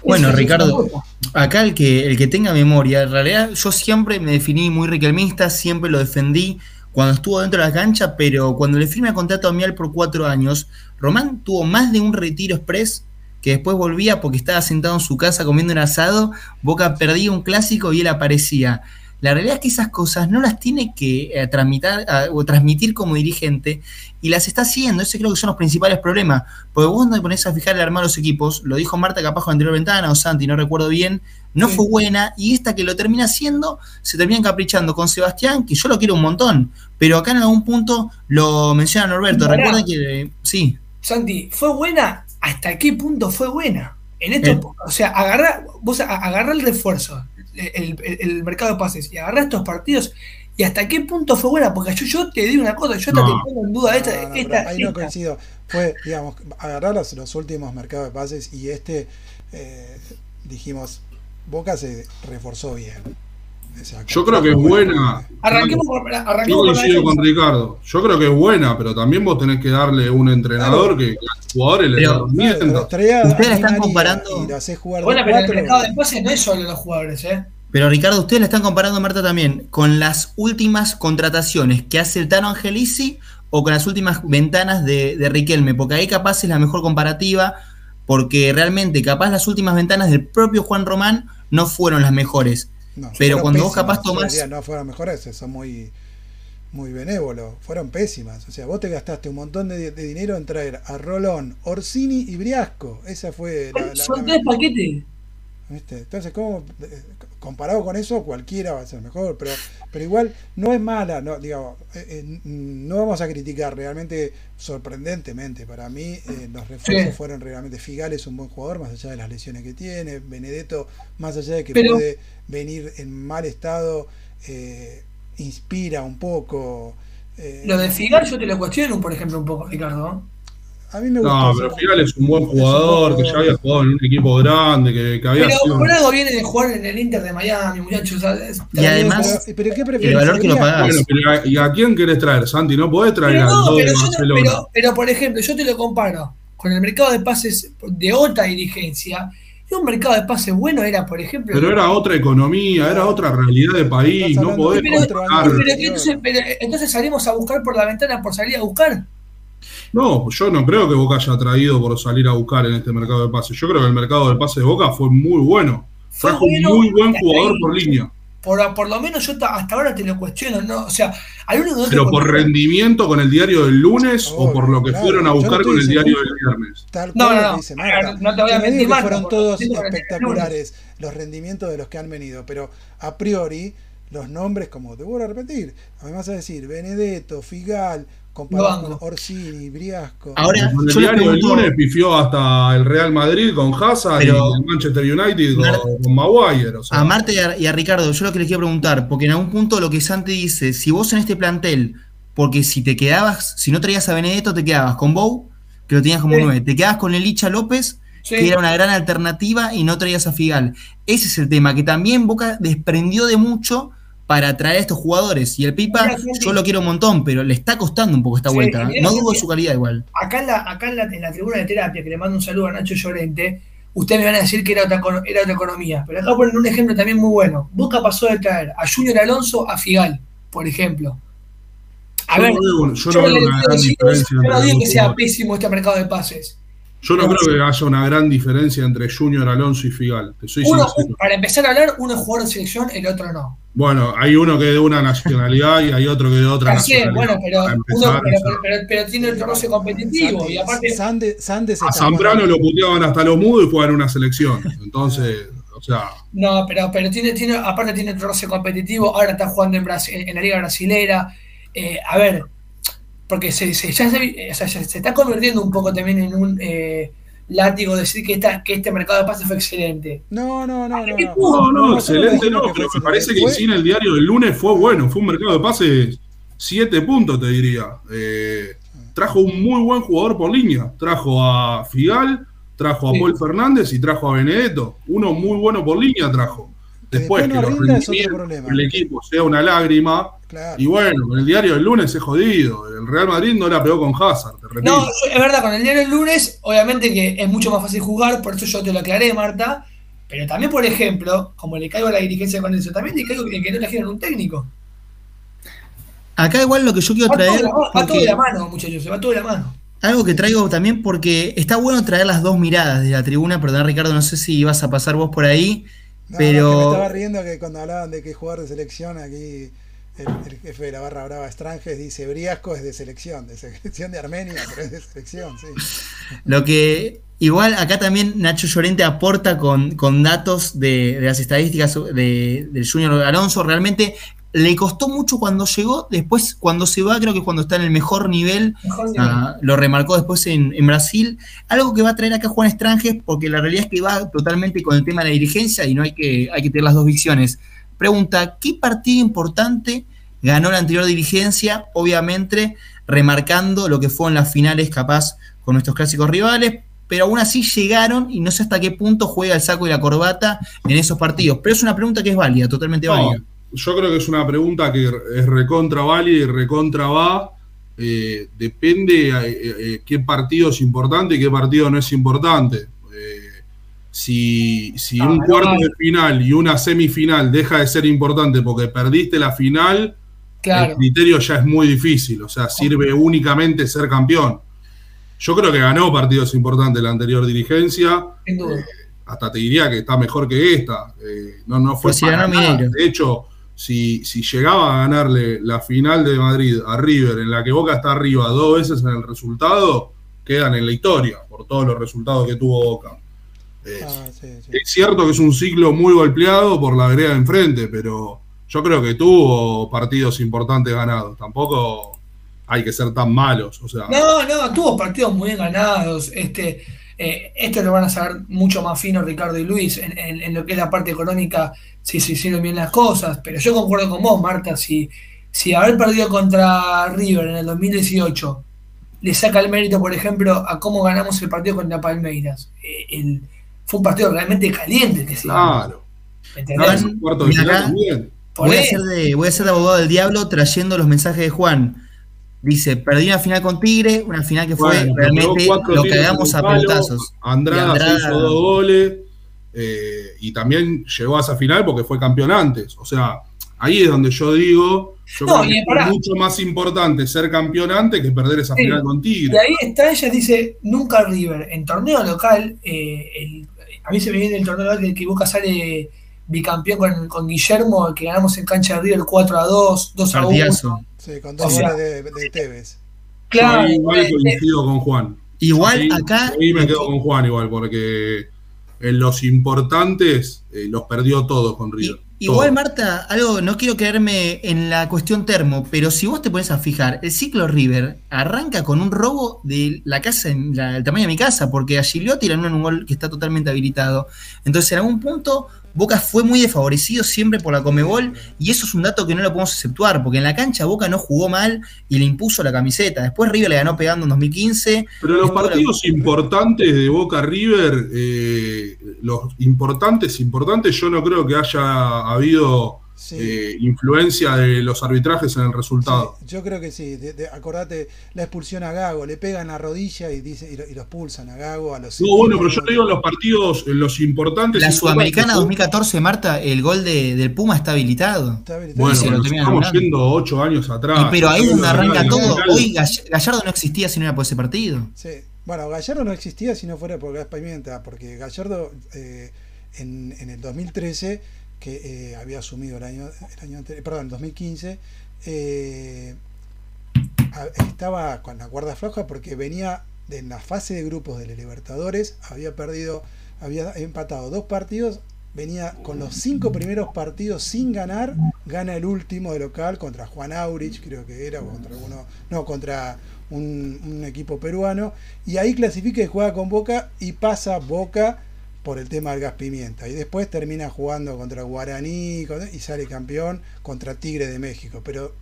Bueno, Ricardo, acá el que, el que tenga memoria, en realidad yo siempre me definí muy riquelmista, siempre lo defendí cuando estuvo dentro de la cancha, pero cuando le firme el contrato a Mial por cuatro años, Román tuvo más de un retiro express que después volvía porque estaba sentado en su casa comiendo un asado, Boca perdía un clásico y él aparecía. La realidad es que esas cosas no las tiene que eh, tramitar, ah, o transmitir como dirigente y las está haciendo. Ese creo que son los principales problemas. Porque vos no te pones a fijar el armar los equipos, lo dijo Marta capaz con la anterior ventana o Santi, no recuerdo bien, no Sí. fue buena y esta que lo termina haciendo se termina encaprichando con Sebastián, que yo lo quiero un montón, pero acá en algún punto lo menciona Norberto. Recuerda que eh, sí, Santi, ¿fue buena? ¿Hasta qué punto fue buena? En esto, El- o sea, agarra, vos a- agarrá el refuerzo, el, el- el mercado de pases, y agarrá estos partidos, y hasta qué punto fue buena, porque yo, yo te digo una cosa, yo No. te pongo en duda esta, No, no, pero esta, ahí no coincido. Fue, digamos, agarrar los, los últimos mercados de pases y este, eh, dijimos, Boca se reforzó bien. Yo creo que es buena. Arranquemos por, Yo arranquemos la coincido con defensa. Ricardo. Yo creo que es buena, pero también vos tenés que darle un entrenador que, que a los jugadores Pero- da Claro, Ustedes la están comparando- Y jugar Bueno, pero el mercado de pases no es solo los jugadores, ¿eh? Pero Ricardo, ustedes la están comparando, Marta, también con las últimas contrataciones que hace el Tano Angelici o con las últimas ventanas de, de Riquelme, porque ahí capaz es la mejor comparativa, porque realmente capaz las últimas ventanas del propio Juan Román no fueron las mejores. No, Pero cuando vos pésimas, capaz yo tomás- diría, no fueron mejores, son muy, muy benévolos. Fueron pésimas. O sea, vos te gastaste un montón de, de dinero en traer a Rolón, Orsini y Briasco. Esa fue la. la- Son la- tres paquetes. ¿viste? Entonces, ¿cómo, eh, comparado con eso, cualquiera va a ser mejor. Pero, pero igual no es mala. No, digamos, eh, eh, no vamos a criticar realmente, sorprendentemente. Para mí, eh, los refuerzos Sí. fueron realmente. Figal es un buen jugador, más allá de las lesiones que tiene. Benedetto, más allá de que Pero- puede venir en mal estado, inspira un poco. Lo de Figal yo te lo cuestiono, por ejemplo, un poco, Ricardo. A mí me gusta. No, pero Figal es un buen jugador, que ya había jugado en un equipo grande, que, que había Pero sido. por algo viene de jugar en el Inter de Miami, muchachos. ¿sabes? Y además- Pero, pero ¿qué prefieres? el valor que lo pagás. Bueno, pero ¿a- ¿y a quién querés traer, Santi? No podés traer Pero al no, pero, yo no- pero, pero, por ejemplo, yo te lo comparo con el mercado de pases de otra dirigencia. Y un mercado de pases bueno era, por ejemplo. Pero era otra economía, era otra realidad de país, no podés pero entonces, pero entonces salimos a buscar por la ventana por salir a buscar. No, yo no creo que Boca haya traído por salir a buscar en este mercado de pases. Yo creo que el mercado de pases de Boca fue muy bueno. Fue Trajo un muy buen jugador por línea. Por, por lo menos yo ta- hasta ahora te lo cuestiono, ¿no? O sea, al único que no te Pero por cuestiono- rendimiento con el diario del lunes o por lo que claro. fueron a no buscar estoy con el diario del viernes. Tal No, cual no, no. dice Marta. no te voy a mentir, fueron todos espectaculares los rendimientos de los que han venido, pero a priori los nombres, como te vuelvo a repetir, a mí me vas a decir Benedetto, Figal, comparado con. Orsini, Briasco. Ahora, Con el yo les diario del pregunto, lunes pifió hasta el Real Madrid con Hazard Pero- y el Manchester United con, con Maguire. O sea, a Marta y a, y a Ricardo, yo lo que les quiero preguntar, porque en algún punto lo que Santi dice, si vos en este plantel, porque si te quedabas, si no traías a Benedetto, te quedabas con Bow, que lo tenías como Sí. nueve, te quedabas con Elicha López, Sí. que era una gran alternativa, y no traías a Figal. Ese es el tema, que también Boca desprendió de mucho para atraer a estos jugadores. Y el Pipa, yo lo quiero un montón, pero le está costando un poco esta Sí, vuelta. ¿eh? No dudo de su calidad igual. acá, en la, acá en, la, en la tribuna de terapia, que le mando un saludo a Nacho Llorente, ustedes me van a decir que era otra, era otra economía. Pero acá ponen un ejemplo también muy bueno. Boca pasó de traer a Junior Alonso a Figal, por ejemplo. A yo ver, no veo, yo yo no veo una gran diferencia yo digo que sea pésimo este mercado de pases. Yo no creo que haya una gran diferencia entre Junior Alonso y Figal. Te soy Uno, para empezar a hablar, uno es jugador de selección, el otro no. Bueno, hay uno que es de una nacionalidad y hay otro que es de otra Ya sé, nacionalidad. bueno, pero, uno, pero, o sea, pero- pero- pero tiene el roce competitivo y aparte Sande- Sandes a Zambrano lo puteaban hasta los mudos y fue a una selección. Entonces, o sea, No, pero, pero tiene, tiene, aparte tiene otro roce competitivo, ahora está jugando en, Brasi- en la Liga Brasilera. Eh, a ver, porque se, se- ya se, eh, o sea, ya se está convirtiendo un poco también en un eh, látigo decir que, esta, que este mercado de pases fue excelente. No, no, no, no. ¿Qué no. no, no, Nosotros excelente no, pero me parece que sin el diario del lunes fue bueno, fue un mercado de pases siete puntos, te diría. Eh, trajo un muy buen jugador por línea, trajo a Figal, trajo a Sí. Paul Fernández y trajo a Benedetto, uno muy bueno por línea trajo. Que Después que no los es otro rendimientos problema. del equipo sea una lágrima, Claro. y bueno, con el diario del lunes es jodido. El Real Madrid no la pegó con Hazard, te repito. No, es verdad, con el diario el lunes, obviamente que es mucho más fácil jugar, por eso yo te lo aclaré, Marta. Pero también, por ejemplo, como le caigo a la dirigencia con eso, también le caigo en que no eligieron un técnico. Acá igual lo que yo quiero Va todo, de traer... la, va todo de la mano, muchachos, se va todo de la mano. Algo que traigo también porque está bueno traer las dos miradas de la tribuna, perdón Ricardo, no sé si ibas a pasar vos por ahí, No, pero... no, me estaba riendo que cuando hablaban de que jugador de selección, aquí el, el jefe de la barra brava Estranges dice Briasco es de selección, de selección de Armenia, pero es de selección, sí. <laughs> Lo que igual acá también Nacho Llorente aporta con, con datos de, de las estadísticas de- del Junior Alonso. Realmente le costó mucho cuando llegó, después cuando se va creo que cuando está en el mejor nivel, Mejor nivel. ah, lo remarcó después en, en Brasil. Algo que va a traer acá Juan Estranges, porque la realidad es que va totalmente con el tema de la dirigencia y no hay que, hay que tener las dos visiones. Pregunta, ¿qué partido importante ganó la anterior dirigencia? Obviamente remarcando lo que fueron las finales capaz con nuestros clásicos rivales, pero aún así llegaron y no sé hasta qué punto juega el saco y la corbata en esos partidos. Pero es una pregunta que es válida, totalmente No, válida. Yo creo que es una pregunta que es recontra válida y recontra va. Eh, depende eh, eh, qué partido es importante y qué partido no es importante. si, si un cuarto de final y una semifinal deja de ser importante porque perdiste la final, el criterio ya es muy difícil. O sea, sirve únicamente ser campeón. Yo creo que ganó partidos importantes la anterior dirigencia. hasta te diría que está mejor que esta. no, no fue pues para De hecho, si, llegaba a ganarle la final de Madrid a River, en la que Boca está arriba dos veces en el resultado, quedan en la historia por todos los resultados que tuvo Boca. Ah, es cierto que es un ciclo muy golpeado por la vereda de enfrente, pero yo creo que tuvo partidos importantes ganados. Tampoco hay que ser tan malos. O sea, no, no, tuvo partidos muy bien ganados. Este, eh, esto lo van a saber mucho más fino Ricardo y Luis en, lo que es la parte económica, si se hicieron bien las cosas. Pero yo concuerdo con vos, Marta, si, si haber perdido contra River en el 2018 le saca el mérito, por ejemplo, a cómo ganamos el partido contra Palmeiras. Eh, fue un partido realmente caliente. Que claro. voy, a ser de, voy a ser de abogado del diablo trayendo los mensajes de Juan. Dice, perdí una final con Tigre, una final que fue realmente lo que hagamos a pelotazos. Andrada, hizo dos goles eh, y también llegó a esa final porque fue campeón antes. O sea, ahí es donde yo digo, yo creo que es mucho más importante ser campeón antes que perder esa final con Tigre. Y ahí está, ella dice, nunca River. En torneo local, eh, a mí se me viene el torneo local que, Boca sale bicampeón con, con, Guillermo, que ganamos en cancha de River 4 a 2, 2 a 1. Sí, con dos o de, de, Tevez. Claro. igual eh, coincido con Juan. Igual acá. Ahí me quedo con Juan igual, porque en los importantes eh, los perdió todos con River. Igual, Marta, algo, no quiero quedarme en la cuestión termo, pero si vos te pones a fijar, el ciclo River arranca con un robo de la casa, el tamaño de mi casa, porque a Gigliotti le en un gol que está totalmente habilitado. Entonces, en algún punto, Boca fue muy desfavorecido siempre por la Comebol, y eso es un dato que no lo podemos exceptuar, porque en la cancha Boca no jugó mal y le impuso la camiseta. Después River le ganó pegando en 2015. Pero los partidos importantes de Boca River, eh, los importantes, importantes, yo no creo que haya habido eh, influencia de los arbitrajes en el resultado. yo creo que sí. acordate la expulsión a Gago, le pegan a rodilla y, dice, y, los pulsan a Gago. A los no, bueno, pero yo te digo los partidos, los importantes. La Sudamericana 2014, Marta, el gol de, del Puma está habilitado. Está habilitado. Bueno, estamos yendo ocho años atrás. pero ahí es donde arranca todo. Hoy Gallardo no existía si no era por ese partido. Sí. Bueno, Gallardo no existía si no fuera por Gas Pimienta, porque Gallardo eh, en, en el 2013 que eh, había asumido el año, el año anterior, perdón, en 2015, eh, estaba con la cuerda floja porque venía en la fase de grupos de Libertadores, había perdido, había empatado dos partidos, venía con los cinco primeros partidos sin ganar, gana el último de local contra Juan Aurich, creo que era, o contra alguno, no, contra un, un equipo peruano, y ahí clasifica y juega con Boca y pasa Boca por el tema del gas pimienta. Y después termina jugando contra Guaraní y sale campeón contra Tigre de México. Pero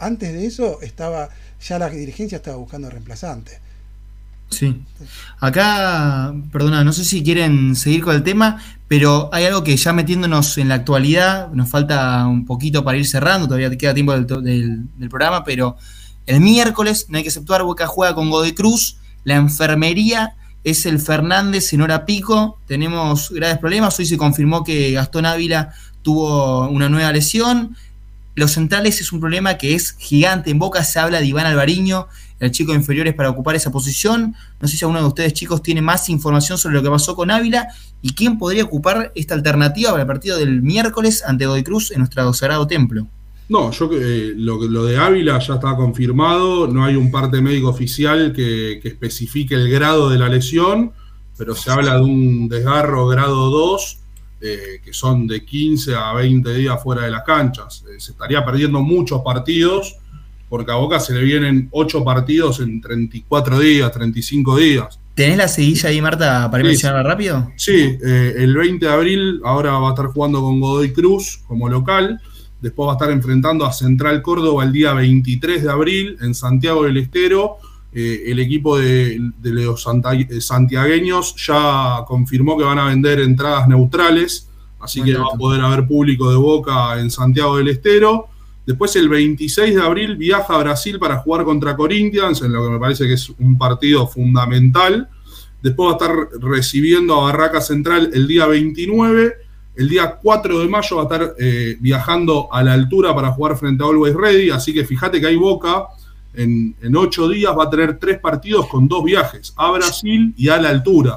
antes de eso estaba ya la dirigencia estaba buscando reemplazante. Sí. Acá, perdona, no sé si quieren seguir con el tema, pero hay algo que ya metiéndonos en la actualidad, nos falta un poquito para ir cerrando, todavía queda tiempo del, del programa, pero el miércoles, no hay que exceptuar, Boca juega con Godoy Cruz, la enfermería es el Fernández en hora pico. Tenemos graves problemas. Hoy se confirmó que Gastón Ávila tuvo una nueva lesión. Los centrales es un problema que es gigante. En Boca se habla de Iván Alvariño, el chico de inferiores, para ocupar esa posición. No sé si alguno de ustedes, chicos, tiene más información sobre lo que pasó con Ávila y quién podría ocupar esta alternativa para el partido del miércoles ante Godoy Cruz en nuestro sagrado templo. No, yo eh, lo, lo de Ávila ya está confirmado, no hay un parte médico oficial que, especifique el grado de la lesión, pero se habla de un desgarro grado 2, eh, que son de 15 a 20 días fuera de las canchas. Eh, se estaría perdiendo muchos partidos, porque a Boca se le vienen 8 partidos en 34 días, 35 días. ¿Tenés la seguilla ahí, Marta, para mencionarla rápido? Sí, el 20 de abril ahora va a estar jugando con Godoy Cruz como local. Después va a estar enfrentando a Central Córdoba el día 23 de abril en Santiago del Estero. Eh, el equipo de, los eh, santiagueños ya confirmó que van a vender entradas neutrales así que va a poder haber público de Boca en Santiago del Estero. Después el 26 de abril viaja a Brasil para jugar contra Corinthians, en lo que me parece que es un partido fundamental. Después va a estar recibiendo a Barraca Central el día 29. El día 4 de mayo va a estar eh, viajando a la altura para jugar frente a Always Ready. Así que fíjate que hay Boca. En, en ocho días va a tener tres partidos con dos viajes, a Brasil y a la altura.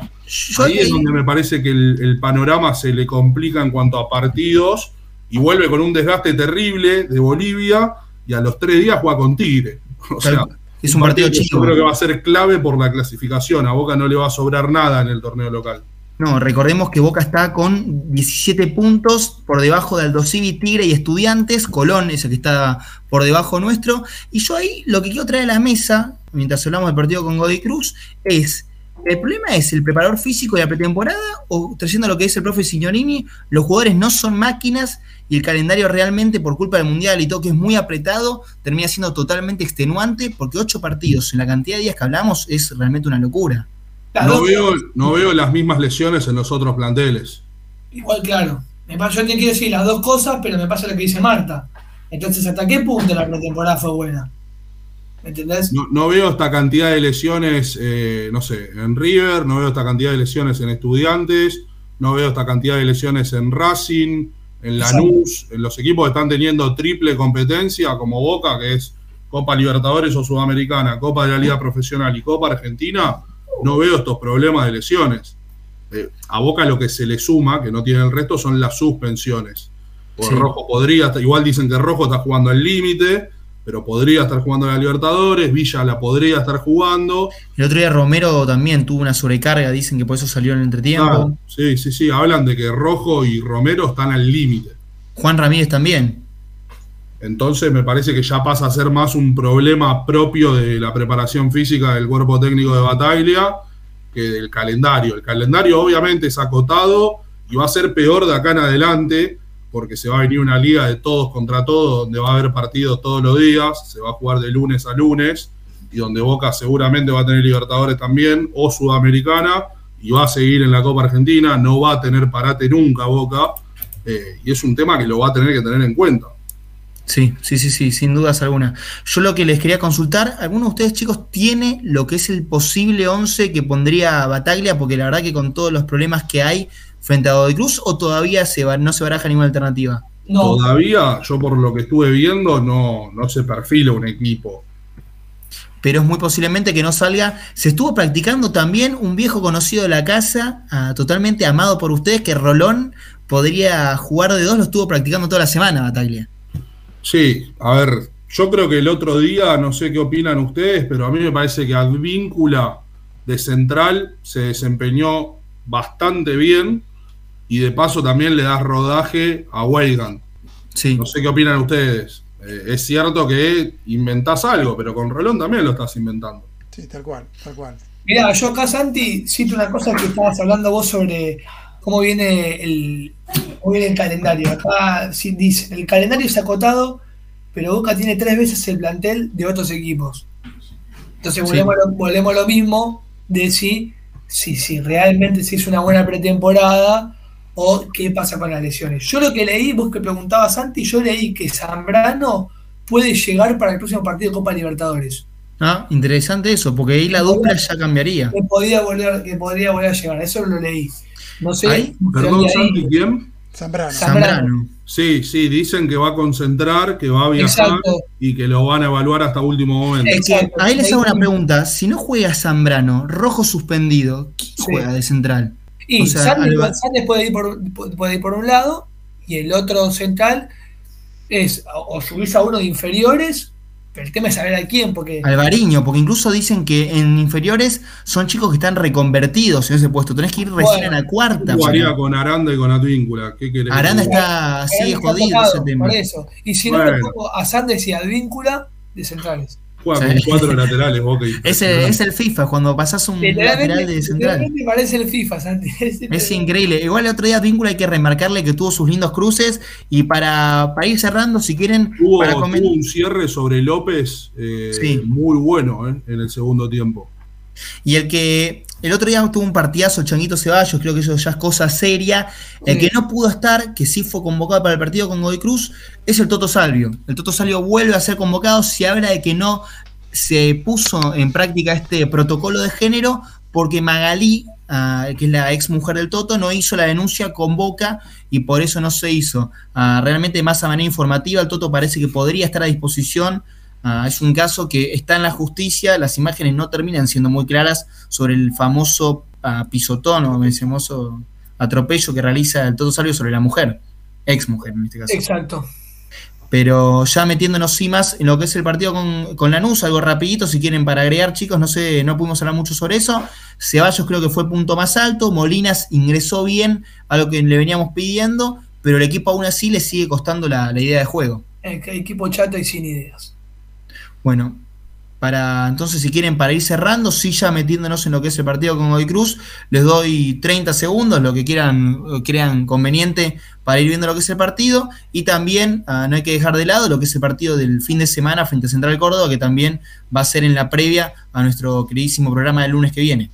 Ahí es donde me parece que el, el panorama se le complica en cuanto a partidos y vuelve con un desgaste terrible de Bolivia y a los tres días juega con Tigre. O sea, es un partido que chico. Yo creo que va a ser clave por la clasificación. A Boca no le va a sobrar nada en el torneo local. No, recordemos que Boca está con 17 puntos por debajo de Aldo Civi, Tigre y Estudiantes. Colón es el que está por debajo nuestro. Y yo ahí lo que quiero traer a la mesa, mientras hablamos del partido con Godoy Cruz, es. ¿El problema es el preparador físico de la pretemporada o trayendo lo que dice el profe Signorini? Los jugadores no son máquinas y el calendario realmente, por culpa del Mundial y todo que es muy apretado, termina siendo totalmente extenuante porque ocho partidos en la cantidad de días que hablamos es realmente una locura. No veo, no veo las mismas lesiones en los otros planteles. Igual, claro. Me pasa, yo te quiero decir las dos cosas, pero me pasa lo que dice Marta. Entonces, ¿hasta qué punto la pretemporada fue buena? ¿Me entendés? No, no veo esta cantidad de lesiones, eh, no sé, en River, no veo esta cantidad de lesiones en Estudiantes, no veo esta cantidad de lesiones en Racing, en Lanús, en los equipos que están teniendo triple competencia, como Boca, que es Copa Libertadores o Sudamericana, Copa de la Liga Profesional y Copa Argentina, no veo estos problemas de lesiones. Eh, a Boca lo que se le suma, que no tiene el resto, son las suspensiones. Sí. Rojo podría, igual dicen que Rojo está jugando al límite, pero podría estar jugando en la Libertadores, Villa la podría estar jugando. El otro día Romero también tuvo una sobrecarga, dicen que por eso salió en el entretiempo. Ah, sí, sí, sí, hablan de que Rojo y Romero están al límite. Juan Ramírez también. Entonces me parece que ya pasa a ser más un problema propio de la preparación física del cuerpo técnico de Bataglia que del calendario. El calendario obviamente es acotado y va a ser peor de acá en adelante porque se va a venir una liga de todos contra todos donde va a haber partidos todos los días, se va a jugar de lunes a lunes y donde Boca seguramente va a tener Libertadores también o Sudamericana y va a seguir en la Copa Argentina, no va a tener parate nunca Boca eh, y es un tema que lo va a tener que tener en cuenta. Sí, sí, sí, sí, sin dudas alguna. Yo lo que les quería consultar, ¿alguno de ustedes chicos tiene lo que es el posible 11 que pondría Bataglia? Porque la verdad que con todos los problemas que hay frente a Godoy Cruz, ¿o todavía se va, no se baraja ninguna alternativa? No, Todavía, yo por lo que estuve viendo, no, no se perfila un equipo. Pero es muy posiblemente que no salga. Se estuvo practicando también un viejo conocido de la casa, ah, totalmente amado por ustedes, que Rolón podría jugar de dos, lo estuvo practicando toda la semana, Bataglia. Sí, a ver, yo creo que el otro día, no sé qué opinan ustedes, pero a mí me parece que Advíncula de central se desempeñó bastante bien y de paso también le da rodaje a Weigand. Sí. No sé qué opinan ustedes. Eh, es cierto que inventás algo, pero con Rolón también lo estás inventando. Sí, tal cual, tal cual. Mirá, yo acá, Santi, cito una cosa que estabas hablando vos sobre cómo viene el, cómo viene el calendario. Acá sí dice, el calendario es acotado, pero Boca tiene tres veces el plantel de otros equipos. Entonces volvemos, a lo, volvemos a lo mismo de si, si, si realmente se hizo una buena pretemporada o qué pasa con las lesiones. Yo lo que leí, vos que preguntabas, Santi, yo leí que Zambrano puede llegar para el próximo partido de Copa Libertadores. Ah, interesante eso, porque ahí la dupla ya cambiaría. que podía volver, que podría volver a llegar. Eso lo leí. No sé. Perdón, Santi, ¿quién? Zambrano. Zambrano. Sí, sí, dicen que va a concentrar, que va a viajar Exacto. y que lo van a evaluar hasta último momento. Exacto. Ahí les hago una pregunta. Si no juega Zambrano, rojo suspendido, ¿quién Sí. juega de central? Y O sea, Sandes, Alba- Sandes puede, ir por, puede ir por un lado y el otro central es o subís a uno de inferiores, el tema es saber a quién, porque Alvariño, porque incluso dicen que en inferiores son chicos que están reconvertidos en ese puesto. Tenés que ir recién Bueno, a la cuarta. ¿Cómo haría para- con Aranda y con Advíncula? ¿Qué querés? Aranda está, está jodido tocado, ese tema. por eso. Y si no, Bueno. le pongo a Sandes y Advíncula de centrales. Juega con cuatro laterales, Boca y Es el, es el FIFA, cuando pasás un lateral de central. literalmente parece el FIFA, Santi. <laughs> Es increíble. Igual el otro día Víncula hay que remarcarle que tuvo sus lindos cruces. Y para, para ir cerrando, si quieren, Tuvo, para tuvo un cierre sobre López eh, Sí. muy bueno eh, en el segundo tiempo. Y el que el otro día tuvo un partidazo, Changuito Ceballos, creo que eso ya es cosa seria. El que no pudo estar, que sí fue convocado para el partido con Godoy Cruz, es el Toto Salvio. El Toto Salvio vuelve a ser convocado, se habla de que no se puso en práctica este protocolo de género porque Magalí, ah, que es la ex mujer del Toto, no hizo la denuncia con Boca y por eso no se hizo. Ah, realmente más a manera informativa, el Toto parece que podría estar a disposición Ah, es un caso que está en la justicia, las imágenes no terminan siendo muy claras sobre el famoso uh, pisotón o el famoso atropello que realiza el Toto Salvio sobre la mujer, ex mujer en este caso. Exacto. Pero ya metiéndonos sí más en lo que es el partido con, con Lanús, algo rapidito, si quieren para agregar, chicos, no sé, no pudimos hablar mucho sobre eso. Ceballos creo que fue punto más alto, Molinas ingresó bien a lo que le veníamos pidiendo, pero el equipo aún así le sigue costando la, la idea de juego. El equipo chato y sin ideas. Bueno, para entonces, si quieren, para ir cerrando, sí ya metiéndonos en lo que es el partido con Godoy Cruz, les doy 30 segundos, lo que quieran, crean conveniente para ir viendo lo que es el partido. Y también uh, no hay que dejar de lado lo que es el partido del fin de semana frente a Central Córdoba, que también va a ser en la previa a nuestro queridísimo programa del lunes que viene.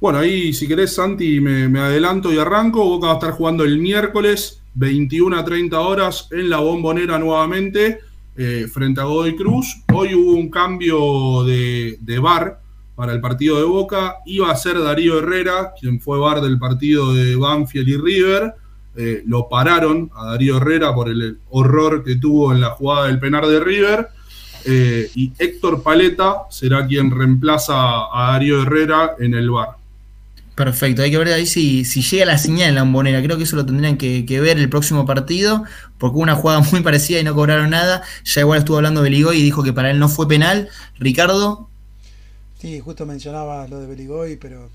Bueno, ahí si querés, Santi, me, me adelanto y arranco. Boca va a estar jugando el miércoles, 21 a 30 horas, en la bombonera nuevamente eh, frente a Godoy Cruz. Hoy hubo un cambio de, bar para el partido de Boca. Iba a ser Darío Herrera, quien fue bar del partido de Banfield y River. Eh, lo pararon a Darío Herrera por el horror que tuvo en la jugada del penar de River. Eh, y Héctor Paleta será quien reemplaza a Darío Herrera en el bar. Perfecto, hay que ver ahí si, si llega la señal en la bombonera. Creo que eso lo tendrían que, ver el próximo partido, porque hubo una jugada <laughs> muy parecida y no cobraron nada. Ya igual estuvo hablando Beligoy y dijo que para él no fue penal. Ricardo. Sí, justo mencionaba lo de Beligoy, pero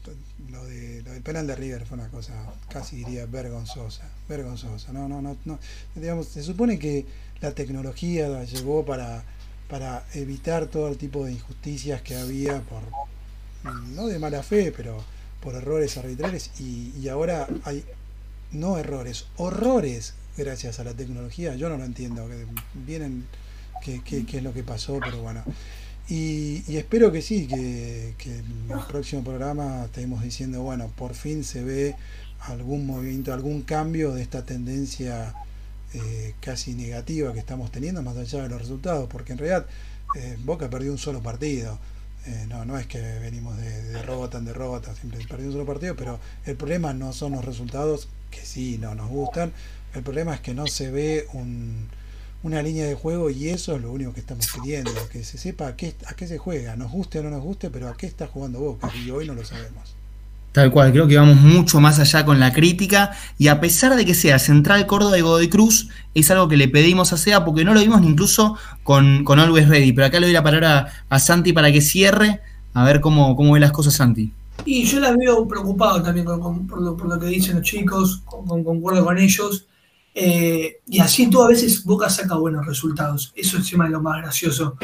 lo, de, lo del penal de River fue una cosa casi diría vergonzosa. Vergonzosa. No, no, no, no. Digamos, se supone que la tecnología la llegó para, para evitar todo el tipo de injusticias que había por, no de mala fe, pero por errores arbitrales y, y, ahora hay no errores, horrores gracias a la tecnología. Yo no lo entiendo, que vienen qué que, que es lo que pasó, pero bueno. Y, y espero que sí, que, que, en el próximo programa estemos diciendo, bueno, por fin se ve algún movimiento, algún cambio de esta tendencia eh, casi negativa que estamos teniendo, más allá de los resultados, porque en realidad eh, Boca perdió un solo partido. Eh, no, no es que venimos de, de derrota en derrota, siempre perdió un solo partido, pero el problema no son los resultados, que sí, no nos gustan, el problema es que no se ve un, una línea de juego y eso es lo único que estamos pidiendo, que se sepa a qué, a qué se juega, nos guste o no nos guste, pero a qué está jugando Boca, y hoy no lo sabemos. Tal cual, creo que vamos mucho más allá con la crítica y a pesar de que sea Central Córdoba y Godoy Cruz, es algo que le pedimos a SEA porque no lo vimos ni incluso con, con Always Ready, pero acá le doy la palabra a, a Santi para que cierre, a ver cómo, cómo ve las cosas Santi. Y yo las veo preocupado también con, lo, por, lo, que dicen los chicos, con, concuerdo con ellos. Eh, y así tú a veces Boca saca buenos resultados. Eso es lo más gracioso.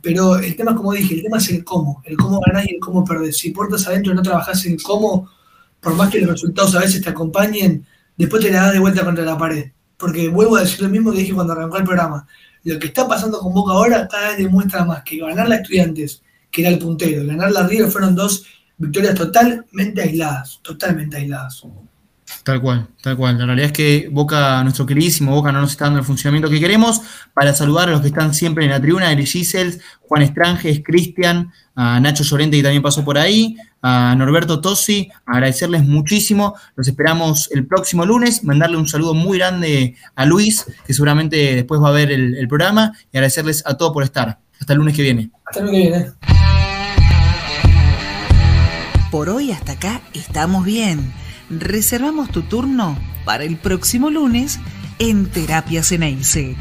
Pero el tema, como dije, el tema es el cómo. El cómo ganar y el cómo perder. Si puertas adentro no trabajas en cómo, por más que los resultados a veces te acompañen, después te la das de vuelta contra la pared. Porque vuelvo a decir lo mismo que dije cuando arrancó el programa. Lo que está pasando con Boca ahora cada vez demuestra más que ganar la Estudiantes, que era el puntero, ganar la River fueron dos victorias totalmente aisladas. Totalmente aisladas. Tal cual, tal cual. La realidad es que Boca, nuestro queridísimo Boca, no nos está dando el funcionamiento que queremos. Para saludar a los que están siempre en la tribuna, Eric Gisels, Juan Estranges, Cristian, a Nacho Llorente, que también pasó por ahí, a Norberto Tosi, agradecerles muchísimo. Los esperamos el próximo lunes. Mandarle un saludo muy grande a Luis, que seguramente después va a ver el, el programa, y agradecerles a todos por estar. Hasta el lunes que viene. Hasta el lunes que viene. Por hoy hasta acá estamos bien. Reservamos tu turno para el próximo lunes en Terapia Ceneice.